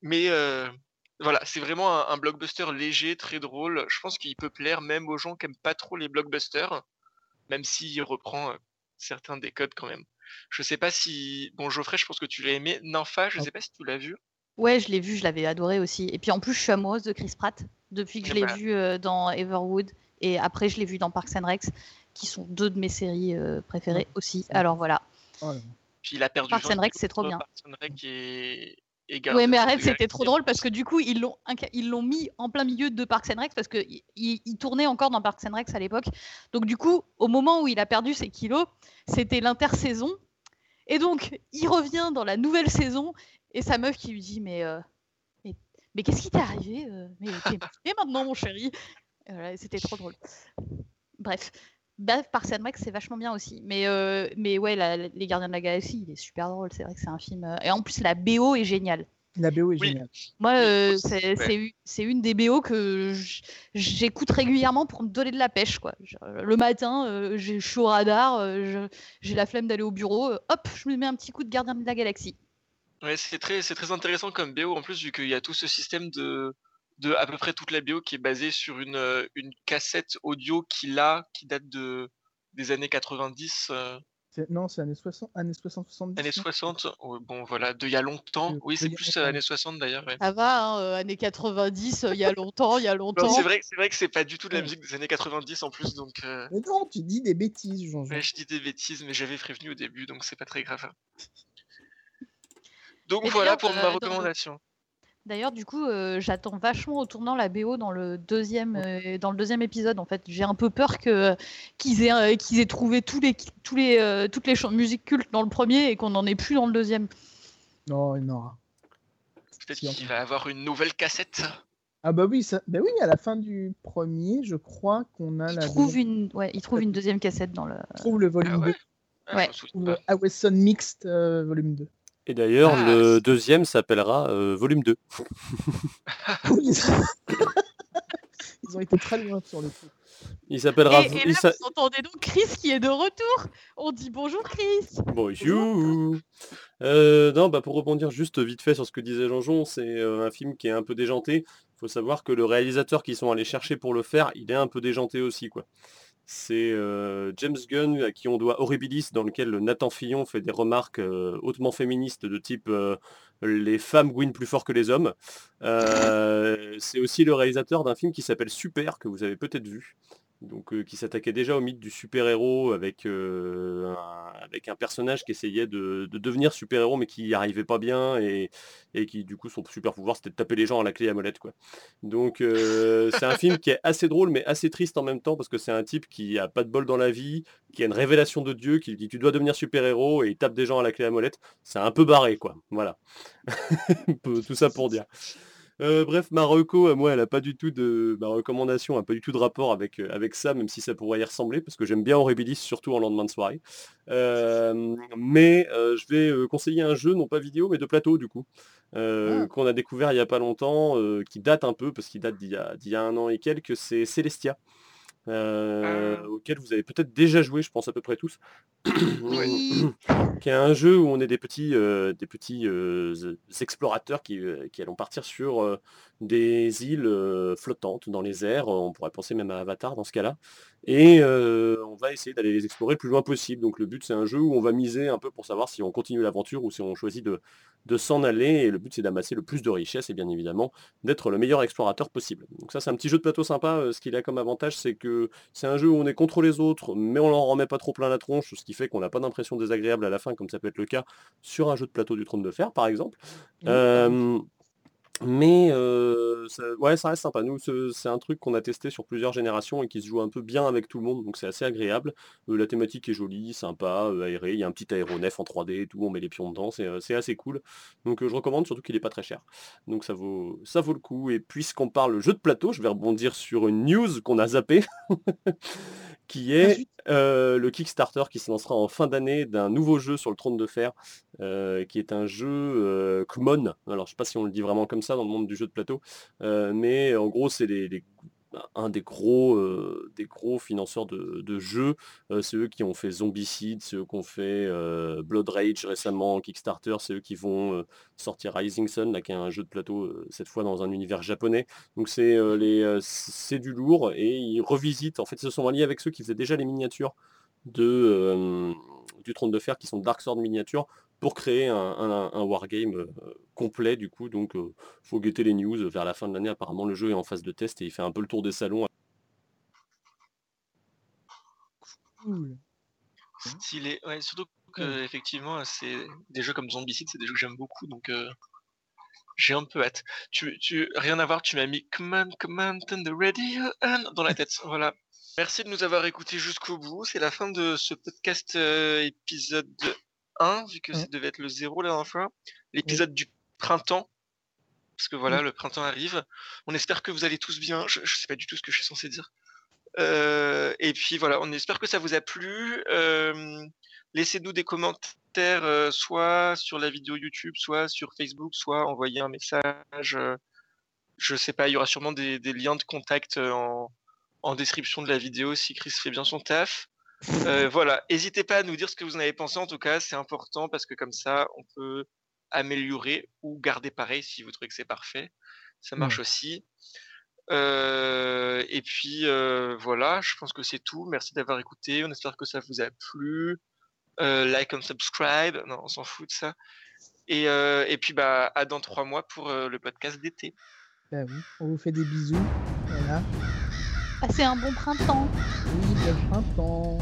mais euh, voilà, c'est vraiment un, un blockbuster léger, très drôle. Je pense qu'il peut plaire même aux gens qui aiment pas trop les blockbusters, même s'il reprend euh, certains des codes quand même. Je sais pas si. Bon, Geoffrey, je pense que tu l'as aimé. Nympha, je sais pas si tu l'as vu. Ouais, je l'ai vu, je l'avais adoré aussi. Et puis en plus, je suis amoureuse de Chris Pratt depuis que je l'ai vu euh, dans Everwood et après je l'ai vu dans Parks and Rec, qui sont deux de mes séries euh, préférées aussi. Ouais. Alors voilà. Oh là là. Puis il a perdu. Parks 20 and Rec, kilos c'est trop bien. Parks and Rec et, et Ouais, mais arrête, the c'était trop drôle parce que du coup, ils l'ont ils l'ont mis en plein milieu de Parks and Rec parce que il, il- il tournait encore dans Parks and Rec à l'époque. Donc du coup, au moment où il a perdu ses kilos, c'était l'intersaison. Et donc, il revient dans la nouvelle saison et sa meuf qui lui dit mais euh, mais, mais qu'est-ce qui t'est arrivé euh, Mais t'es musclé maintenant, mon chéri. Voilà, c'était trop drôle. Bref. Bref, and Rec, c'est vachement bien aussi. Mais, euh, mais ouais, la- la- Les Gardiens de la Galaxie, il est super drôle. C'est vrai que c'est un film. Et en plus, la BO est géniale. La BO est Oui. géniale. Moi, euh, c'est- ouais. une des BO que j'écoute régulièrement pour me donner de la pêche. Quoi. Je- le matin, euh, j'ai- je suis au radar, euh, j'ai la flemme d'aller au bureau. hop, je me mets un petit coup de Gardien de la Galaxie. Ouais, c'est très, c'est très intéressant comme BO en plus, vu qu'il y a tout ce système de, de à peu près toute la BO qui est basée sur une, euh, une cassette audio qu'il a, qui date de, des années 90, euh, Non, c'est années 60, années 60, 70. années non? 60. oh, Bon, voilà, de il y a longtemps. De- Oui, c'est plus euh, années 60 d'ailleurs. ouais. Ça va, hein, euh, années 90, euh, il y a longtemps, il y a Non, longtemps. c'est vrai, que- c'est vrai que c'est pas du tout de la musique des années 90 en plus, donc euh, Mais non, tu dis des bêtises, Jean-Jean. ouais, je dis des bêtises, mais j'avais prévenu au début, donc c'est pas très grave. Donc voilà d'ailleurs, pour euh, ma le- recommandation. D'ailleurs, du coup, euh, j'attends vachement au tournant la BO dans le deuxième, euh, dans le deuxième épisode. En fait, j'ai un peu peur que qu'ils aient, euh, qu'ils aient trouvé tous les, tous les, euh, toutes les chants de musique culte dans le premier et qu'on n'en ait plus dans le deuxième. Non, il y en aura. Peut-être si, qu'il va avoir une nouvelle cassette. Ah bah oui, ça... bah oui, à la fin du premier, je crois qu'on a Ils la deuxième- une, ouais, ils trouvent une deuxième cassette dans le. on trouve le volume Ah ouais? 2, Ah, Ouais. ou le. Awesome Mixed euh, volume 2. Et d'ailleurs, Ah, le deuxième s'appellera euh, volume 2. Oui. Ils ont été très loin sur le coup. Il s'appellera... Et, là, vous entendez donc Chris qui est de retour. On dit bonjour Chris. Bonjour. Euh, non, bah pour rebondir juste vite fait sur ce que disait Jean-Jean, c'est euh, un film qui est un peu déjanté. Il faut savoir que le réalisateur qu'ils sont allés chercher pour le faire, il est un peu déjanté aussi, quoi. C'est euh, James Gunn à qui on doit Horribilis, dans lequel Nathan Fillon fait des remarques euh, hautement féministes de type euh, les femmes win plus fort que les hommes. C'est aussi le réalisateur d'un film qui s'appelle Super, que vous avez peut-être vu. Donc, qui s'attaquait déjà au mythe du super-héros avec, un, personnage qui essayait de, de devenir super-héros mais qui n'y arrivait pas bien et, qui du coup son super pouvoir c'était de taper les gens à la clé à molette. Donc c'est un film qui est assez drôle mais assez triste en même temps parce que c'est un type qui a pas de bol dans la vie, qui a une révélation de Dieu, qui dit tu dois devenir super-héros et il tape des gens à la clé à molette. C'est un peu barré quoi. Voilà. Tout ça pour dire. Euh, bref, Marocco, euh, moi, elle a pas du tout de ma recommandation, a pas du tout de rapport avec, euh, avec ça, même si ça pourrait y ressembler, parce que j'aime bien Horribilis, surtout en lendemain de soirée. Euh, mais euh, je vais conseiller un jeu, non pas vidéo, mais de plateau, du coup, Ah. qu'on a découvert il y a pas longtemps, qui date un peu, parce qu'il date d'il y, y a un an et quelques, c'est Celestia. Euh, Ah. auquel vous avez peut-être déjà joué, je pense à peu près tous. Oui. qui est un jeu où on est des petits, euh, des petits euh, explorateurs qui, qui allons partir sur des îles flottantes dans les airs. On pourrait penser même à Avatar dans ce cas-là. Et euh, on va essayer d'aller les explorer le plus loin possible. Donc le but c'est un jeu où on va miser un peu pour savoir si on continue l'aventure ou si on choisit de, de s'en aller. Et le but c'est d'amasser le plus de richesses et bien évidemment d'être le meilleur explorateur possible. Donc ça c'est un petit jeu de plateau sympa. Euh, Ce qu'il a comme avantage c'est que c'est un jeu où on est contre les autres, mais on leur remet pas trop plein la tronche, ce qui fait qu'on n'a pas d'impression désagréable à la fin, comme ça peut être le cas sur un jeu de plateau du trône de fer, par exemple. Euh, mais euh, ça, ouais, ça reste sympa. Nous, ce- c'est un truc qu'on a testé sur plusieurs générations et qui se joue un peu bien avec tout le monde, donc c'est assez agréable. Euh, la thématique est jolie, sympa, euh, aérée. Il y a un petit aéronef en 3D et tout, on met les pions dedans, c'est assez cool. Donc je recommande, surtout qu'il est pas très cher. Donc ça vaut, ça vaut le coup. Et puisqu'on parle jeu de plateau, je vais rebondir sur une news qu'on a zappé, qui est euh, le Kickstarter qui se lancera en fin d'année d'un nouveau jeu sur le trône de fer, euh, qui est un jeu euh, Kmon. Alors je sais pas si on le dit vraiment comme ça dans le monde du jeu de plateau, euh, mais en gros c'est les, les- un des gros, euh, des gros financeurs de, jeux. Euh, c'est eux qui ont fait Zombicide, c'est eux qui ont fait Blood Rage récemment, Kickstarter, c'est eux qui vont sortir Rising Sun, là, qui est un jeu de plateau, cette fois dans un univers japonais. Donc c'est les, c'est du lourd et ils revisitent, en fait, ils se sont alliés avec ceux qui faisaient déjà les miniatures de, du Trône de Fer, qui sont Dark Sword miniatures, pour créer un, un- un wargame euh, complet du coup. Donc euh, faut guetter les news vers la fin de l'année. Apparemment le jeu est en phase de test et il fait un peu le tour des salons. Cool. Stylé. Ouais, surtout que effectivement, c'est des jeux comme Zombicide, c'est des jeux que j'aime beaucoup, donc euh, j'ai un peu hâte. Tu, tu, rien à voir, tu m'as mis Command, Command, and the Radio and dans la tête. Voilà. Merci de nous avoir écoutés jusqu'au bout. C'est la fin de ce podcast euh, épisode 1, vu que ça devait être le 0 la dernière fois. L'épisode du printemps. Parce que voilà, le printemps arrive. On espère que vous allez tous bien. Je, je sais pas du tout ce que je suis censé dire. Euh, et puis voilà, on espère que ça vous a plu. Euh, laissez-nous des commentaires, soit sur la vidéo YouTube, soit sur Facebook, soit envoyez un message. je sais pas, il y aura sûrement des, liens de contact en, en, description de la vidéo si Chris fait bien son taf. Voilà, n'hésitez pas à nous dire ce que vous en avez pensé. En tout cas, c'est important parce que comme ça, on peut améliorer ou garder pareil si vous trouvez que c'est parfait. Ça marche aussi. et puis voilà, je pense que c'est tout. Merci d'avoir écouté. On espère que ça vous a plu. like and subscribe. Non, on s'en fout de ça. Et, et, puis bah à dans trois mois pour le podcast d'été. Bah oui, on vous fait des bisous. Voilà. Passez un bon printemps. Oui, bon printemps.